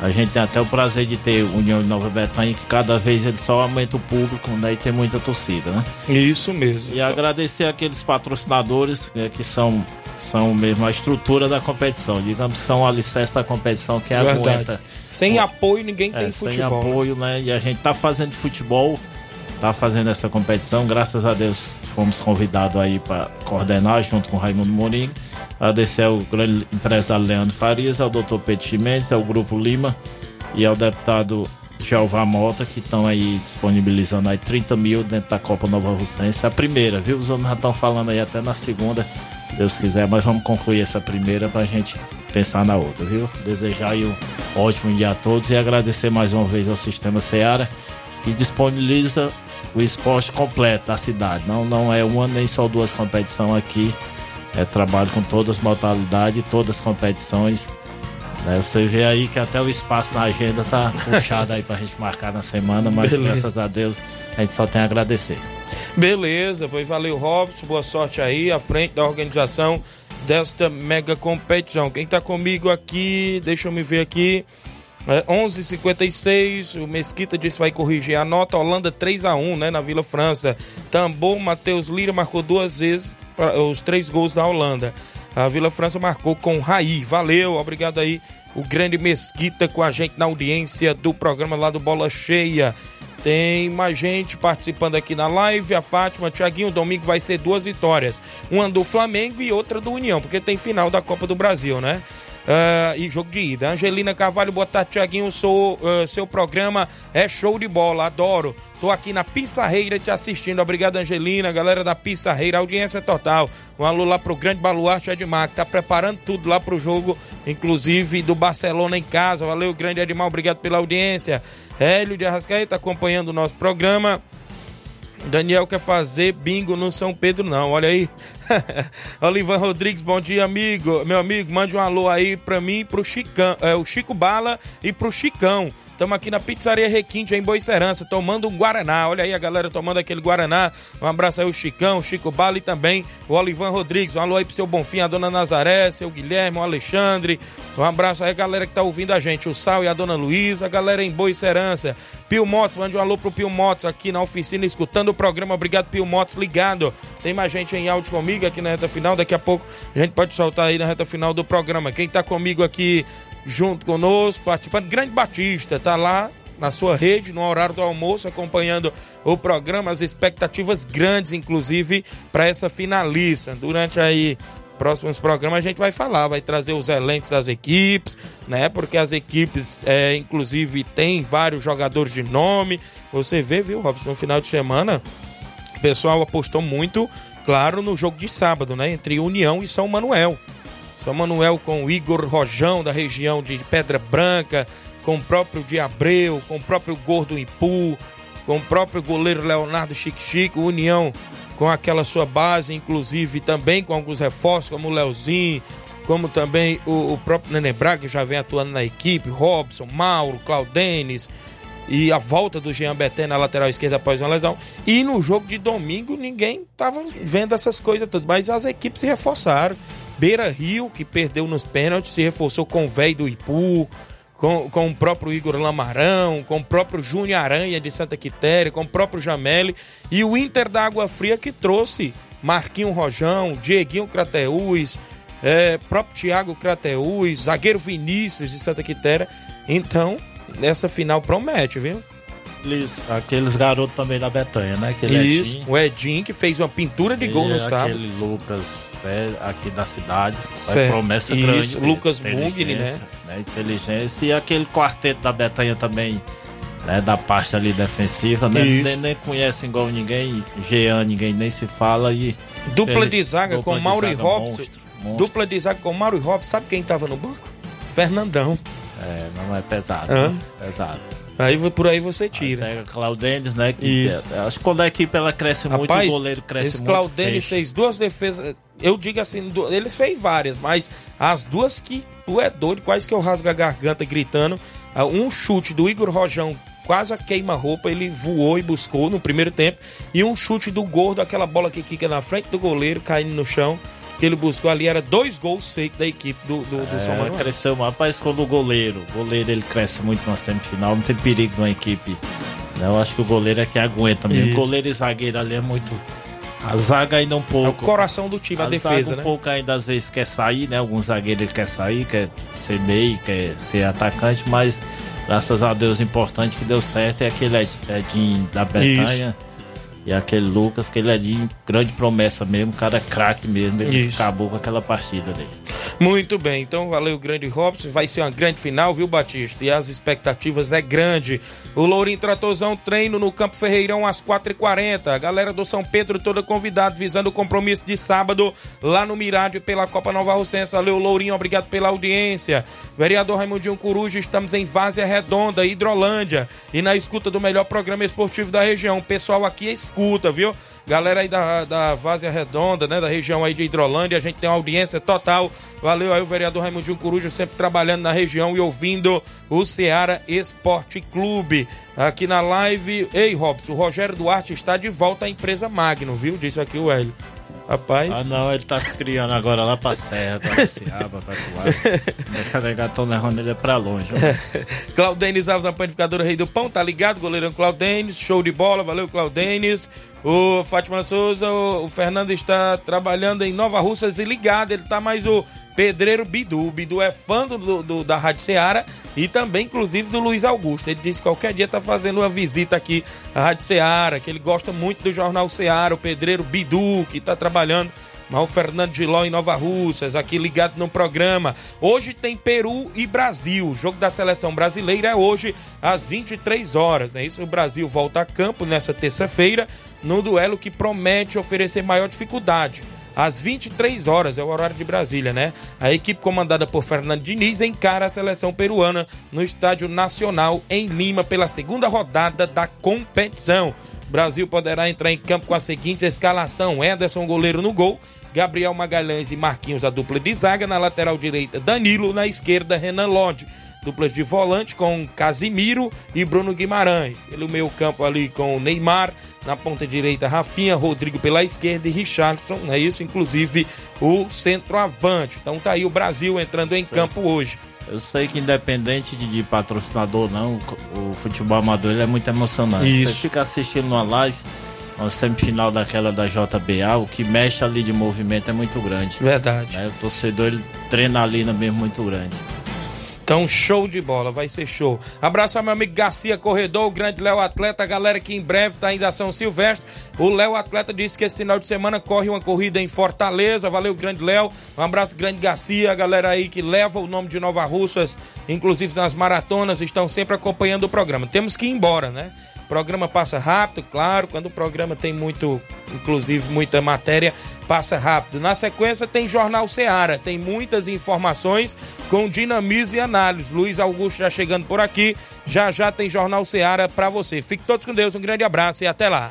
[SPEAKER 7] A gente tem até o prazer de ter União de Nova Betanha, que cada vez ele só aumenta o público, né? E tem muita torcida, né?
[SPEAKER 1] Isso mesmo.
[SPEAKER 7] E agradecer aqueles patrocinadores né, que são, são mesmo a estrutura da competição. Digamos que são o alicerce da competição que
[SPEAKER 1] Verdade.
[SPEAKER 7] aguenta.
[SPEAKER 1] Sem apoio ninguém
[SPEAKER 7] É,
[SPEAKER 1] tem
[SPEAKER 7] sem
[SPEAKER 1] futebol. né?
[SPEAKER 7] apoio, né? E a gente tá fazendo futebol tá fazendo essa competição. Graças a Deus fomos convidados aí para coordenar junto com o Raimundo Mourinho. Agradecer ao grande empresário Leandro Farias, ao doutor Pedro Chimenez, ao Grupo Lima e ao deputado Jeová Mota, que estão aí disponibilizando aí 30 mil dentro da Copa Nova Russense. A primeira, viu? Os homens já estão falando aí até na segunda, Deus quiser, mas vamos concluir essa primeira pra gente pensar na outra, viu? Desejar aí um ótimo dia a todos e agradecer mais uma vez ao Sistema Seara, que disponibiliza o esporte completo da cidade. Não, não é uma nem só duas competições aqui. É trabalho com todas as modalidades, todas as competições. Né? Você vê aí que até o espaço na agenda tá [laughs] puxado aí pra gente marcar na semana, mas
[SPEAKER 1] Beleza.
[SPEAKER 7] graças a Deus a gente só tem a agradecer.
[SPEAKER 1] Beleza, pois valeu, Robson. Boa sorte aí à frente da organização desta mega competição. Quem tá comigo aqui, deixa eu me ver aqui. É 11:56. O Mesquita disse que vai corrigir a nota. Holanda 3 a 1 né, na Vila França. Tambor, Matheus Lira marcou duas vezes pra- os três gols da Holanda. A Vila França marcou com Raí. Valeu, obrigado aí. O grande Mesquita com a gente na audiência do programa lá do Bola Cheia. Tem mais gente participando aqui na live. A Fátima, Tiaguinho, domingo vai ser duas vitórias. Uma do Flamengo e outra do União, porque tem final da Copa do Brasil, né? Ah, e jogo de ida. Angelina Carvalho, boa tarde, Tiaguinho. Ah, seu programa é show de bola, adoro. Tô aqui na Pissarreira te assistindo. Obrigado, Angelina, galera da Pissarreira, audiência total. Um alô lá pro grande baluarte Edmar, que tá preparando tudo lá pro jogo, inclusive do Barcelona em casa. Valeu, grande Edmar, obrigado pela audiência. Hélio de Arrascaeta acompanhando o nosso programa. Daniel quer fazer bingo no São Pedro, não. Olha aí. [laughs] Olivan Rodrigues, bom dia, amigo. Meu amigo, mande um alô aí pra mim pro Chicão, é, o Chico Bala e pro Chicão. Estamos aqui na Pizzaria Requinte, em Boicerança, tomando um Guaraná. Olha aí a galera tomando aquele Guaraná. Um abraço aí o Chicão, o Chico Bala e também o Olivan Rodrigues. Um alô aí pro seu Bonfim, a dona Nazaré, seu Guilherme, o Alexandre. Um abraço aí a galera que tá ouvindo a gente, o Sal e a dona Luísa, a galera em Boicerança. Pio Motos, mande um alô pro Pio Motos aqui na oficina, escutando o programa. Obrigado, Pio Motos, ligado. Tem mais gente em áudio comigo aqui na reta final. Daqui a pouco a gente pode soltar aí na reta final do programa. Quem tá comigo aqui junto conosco, participando, Grande Batista, tá lá na sua rede, no horário do almoço, acompanhando o programa, as expectativas grandes, inclusive, para essa finalista. Durante aí próximos programas a gente vai falar, vai trazer os elencos das equipes, né? Porque as equipes, é, inclusive, tem vários jogadores de nome. Você vê, viu, Robson, no final de semana, o pessoal apostou muito, claro, no jogo de sábado, né? Entre União e São Manuel. São Manuel com o Igor Rojão, da região de Pedra Branca, com o próprio de Abreu, com o próprio Gordo Ipu, com o próprio goleiro Leonardo Chique Chique, o União com aquela sua base, inclusive também com alguns reforços, como o Leozinho, como também o, o próprio Nenê Braga, que já vem atuando na equipe, Robson, Mauro, Claudenes, e a volta do Jean Beté na lateral esquerda após uma lesão. E no jogo de domingo ninguém estava vendo essas coisas todas, mas as equipes se reforçaram. Beira Rio, que perdeu nos pênaltis, se reforçou com o velho do Ipu, com, com o próprio Igor Lamarão, com o próprio Júnior Aranha de Santa Quitéria, com o próprio Jameli e o Inter da Água Fria que trouxe Marquinho Rojão, Dieguinho Crateús, é, próprio Thiago Crateús, zagueiro Vinícius de Santa Quitéria. Então, nessa final promete, viu?
[SPEAKER 7] Aqueles, aqueles garotos também da Betanha, né? Aquele
[SPEAKER 1] Isso,
[SPEAKER 7] Edinho.
[SPEAKER 1] o Edinho que fez uma pintura de gol
[SPEAKER 7] E
[SPEAKER 1] no sábado.
[SPEAKER 7] Aquele Lucas né, aqui da cidade.
[SPEAKER 1] Certo.
[SPEAKER 7] promessa
[SPEAKER 1] Isso,
[SPEAKER 7] grande.
[SPEAKER 1] Lucas Mugni,
[SPEAKER 7] Inteligência, né? Inteligência. E aquele quarteto da Betanha também, né? Da parte ali defensiva, né? Nem, nem conhece igual ninguém. Jean, ninguém nem se fala. E
[SPEAKER 1] Dupla
[SPEAKER 7] ele-
[SPEAKER 1] de zaga
[SPEAKER 7] dupla
[SPEAKER 1] com
[SPEAKER 7] de
[SPEAKER 1] Mauro e
[SPEAKER 7] zaga
[SPEAKER 1] Robson.
[SPEAKER 7] monstro, monstro.
[SPEAKER 1] Dupla de zaga com Mauro e Robson. Sabe quem tava no banco? Fernandão.
[SPEAKER 7] É, não é pesado.
[SPEAKER 1] Hã?
[SPEAKER 7] né? Pesado.
[SPEAKER 1] Aí por aí você tira.
[SPEAKER 7] Pega Claudênis, né? Que
[SPEAKER 1] Isso.
[SPEAKER 7] é- acho que quando a equipe ela cresce muito,
[SPEAKER 1] Rapaz,
[SPEAKER 7] o goleiro cresce
[SPEAKER 1] esse
[SPEAKER 7] muito.
[SPEAKER 1] Claudênis
[SPEAKER 7] fecha.
[SPEAKER 1] fez duas defesas. Eu digo assim, eles fez várias, mas as duas que tu é doido, quase que eu rasgo a garganta gritando. Ah, Um chute do Igor Rojão, quase a queima-roupa, ele voou e buscou no primeiro tempo. E um chute do gordo, aquela bola que fica na frente do goleiro, caindo no chão, que ele buscou ali. Era dois gols feitos da equipe do, do, do São
[SPEAKER 7] É,
[SPEAKER 1] Manuel.
[SPEAKER 7] cresceu mais. Quando o goleiro, o goleiro ele cresce muito na semifinal, não tem perigo numa equipe. né? Eu acho que o goleiro é que aguenta mesmo.
[SPEAKER 1] Isso.
[SPEAKER 7] Goleiro e zagueiro ali é muito. A zaga ainda um pouco.
[SPEAKER 1] É o coração do time, a, defesa,
[SPEAKER 7] zaga um
[SPEAKER 1] né?
[SPEAKER 7] pouco ainda às vezes quer sair, né? Alguns zagueiros ele quer sair, quer ser meio, quer ser atacante, mas graças a Deus o importante que deu certo é aquele Ed- Edinho da Bretanha. E aquele Lucas, que ele é de grande promessa mesmo, cara craque mesmo. Ele
[SPEAKER 1] Isso.
[SPEAKER 7] acabou com aquela partida dele.
[SPEAKER 1] Muito bem, então valeu grande Robson, vai ser uma grande final, viu Batista? E as expectativas é grande. O Lourinho Tratozão treino no Campo Ferreirão às 4h40. A galera do São Pedro toda convidada, visando o compromisso de sábado lá no Mirádio pela Copa Nova Rocense. Valeu Lourinho, obrigado pela audiência. Vereador Raimundinho Coruja, estamos em Várzea Redonda, Hidrolândia. E na escuta do melhor programa esportivo da região. O pessoal aqui escuta, viu? Galera aí da, da Várzea Redonda, né? Da região aí de Hidrolândia, a gente tem uma audiência total. Valeu aí o vereador Raimundinho Coruja, sempre trabalhando na região e ouvindo o Ceará Esporte Clube. Aqui na live. Ei, Robson, o Rogério Duarte está de volta à empresa Magno, viu? Disse aqui o Hélio. Rapaz.
[SPEAKER 7] Ah, não, ele tá se criando agora lá pra Serra, pra Ciaba, pra Tuar. [laughs] Deixa negar, tô levando ele pra longe. ó. [laughs]
[SPEAKER 1] Claudenis Alves da Panificadora Rei do Pão, tá ligado? Goleirão Claudenis, show de bola, valeu Claudenis. O Fátima Souza, o, Fernando está trabalhando em Nova Russas e ligado, ele tá mais o Pedreiro Bidu. O Bidu é fã do, do- da Rádio Ceará e também, inclusive, do Luiz Augusto. Ele disse que qualquer dia tá fazendo uma visita aqui à Rádio Ceará, que ele gosta muito do Jornal Ceará, o Pedreiro Bidu, que tá trabalhando mas o Fernando Giló em Nova Russas, aqui ligado no programa. Hoje tem Peru e Brasil. O jogo da seleção brasileira é hoje às 23 horas. É isso. O Brasil volta a campo nessa terça-feira, no duelo que promete oferecer maior dificuldade. Às 23 horas, é o horário de Brasília, né? A equipe comandada por Fernando Diniz encara a seleção peruana no Estádio Nacional em Lima pela segunda rodada da competição. O Brasil poderá entrar em campo com a seguinte escalação: Ederson, goleiro no gol, Gabriel Magalhães e Marquinhos, a dupla de zaga, na lateral direita, Danilo, na esquerda, Renan Lodge. Duplas de volante com Casimiro e Bruno Guimarães. Pelo meio campo ali com o Neymar, na ponta direita, Rafinha, Rodrigo pela esquerda e Richardson, é isso? Inclusive o centroavante. Então tá aí o Brasil entrando em campo hoje.
[SPEAKER 7] Eu sei que independente de, de patrocinador ou não, o, futebol amador ele é muito emocionante.
[SPEAKER 1] Isso.
[SPEAKER 7] Você fica assistindo uma live, uma semifinal daquela da JBA, o que mexe ali de movimento é muito grande.
[SPEAKER 1] Verdade.
[SPEAKER 7] Né? O torcedor ele treina ali mesmo muito grande.
[SPEAKER 1] Então, show de bola, vai ser show. Abraço ao meu amigo Garcia Corredor, o grande Léo Atleta, a galera que em breve tá ainda São Silvestre. O Léo Atleta disse que esse final de semana corre uma corrida em Fortaleza. Valeu, grande Léo. Um abraço, grande Garcia, a galera aí que leva o nome de Nova Russas, inclusive nas maratonas, estão sempre acompanhando o programa. Temos que ir embora, né? O programa passa rápido, claro, quando o programa tem muito, inclusive muita matéria, passa rápido. Na sequência tem Jornal Seara, tem muitas informações com dinamismo e análise. Luiz Augusto já chegando por aqui, já já tem Jornal Seara para você. Fique todos com Deus, um grande abraço e até lá.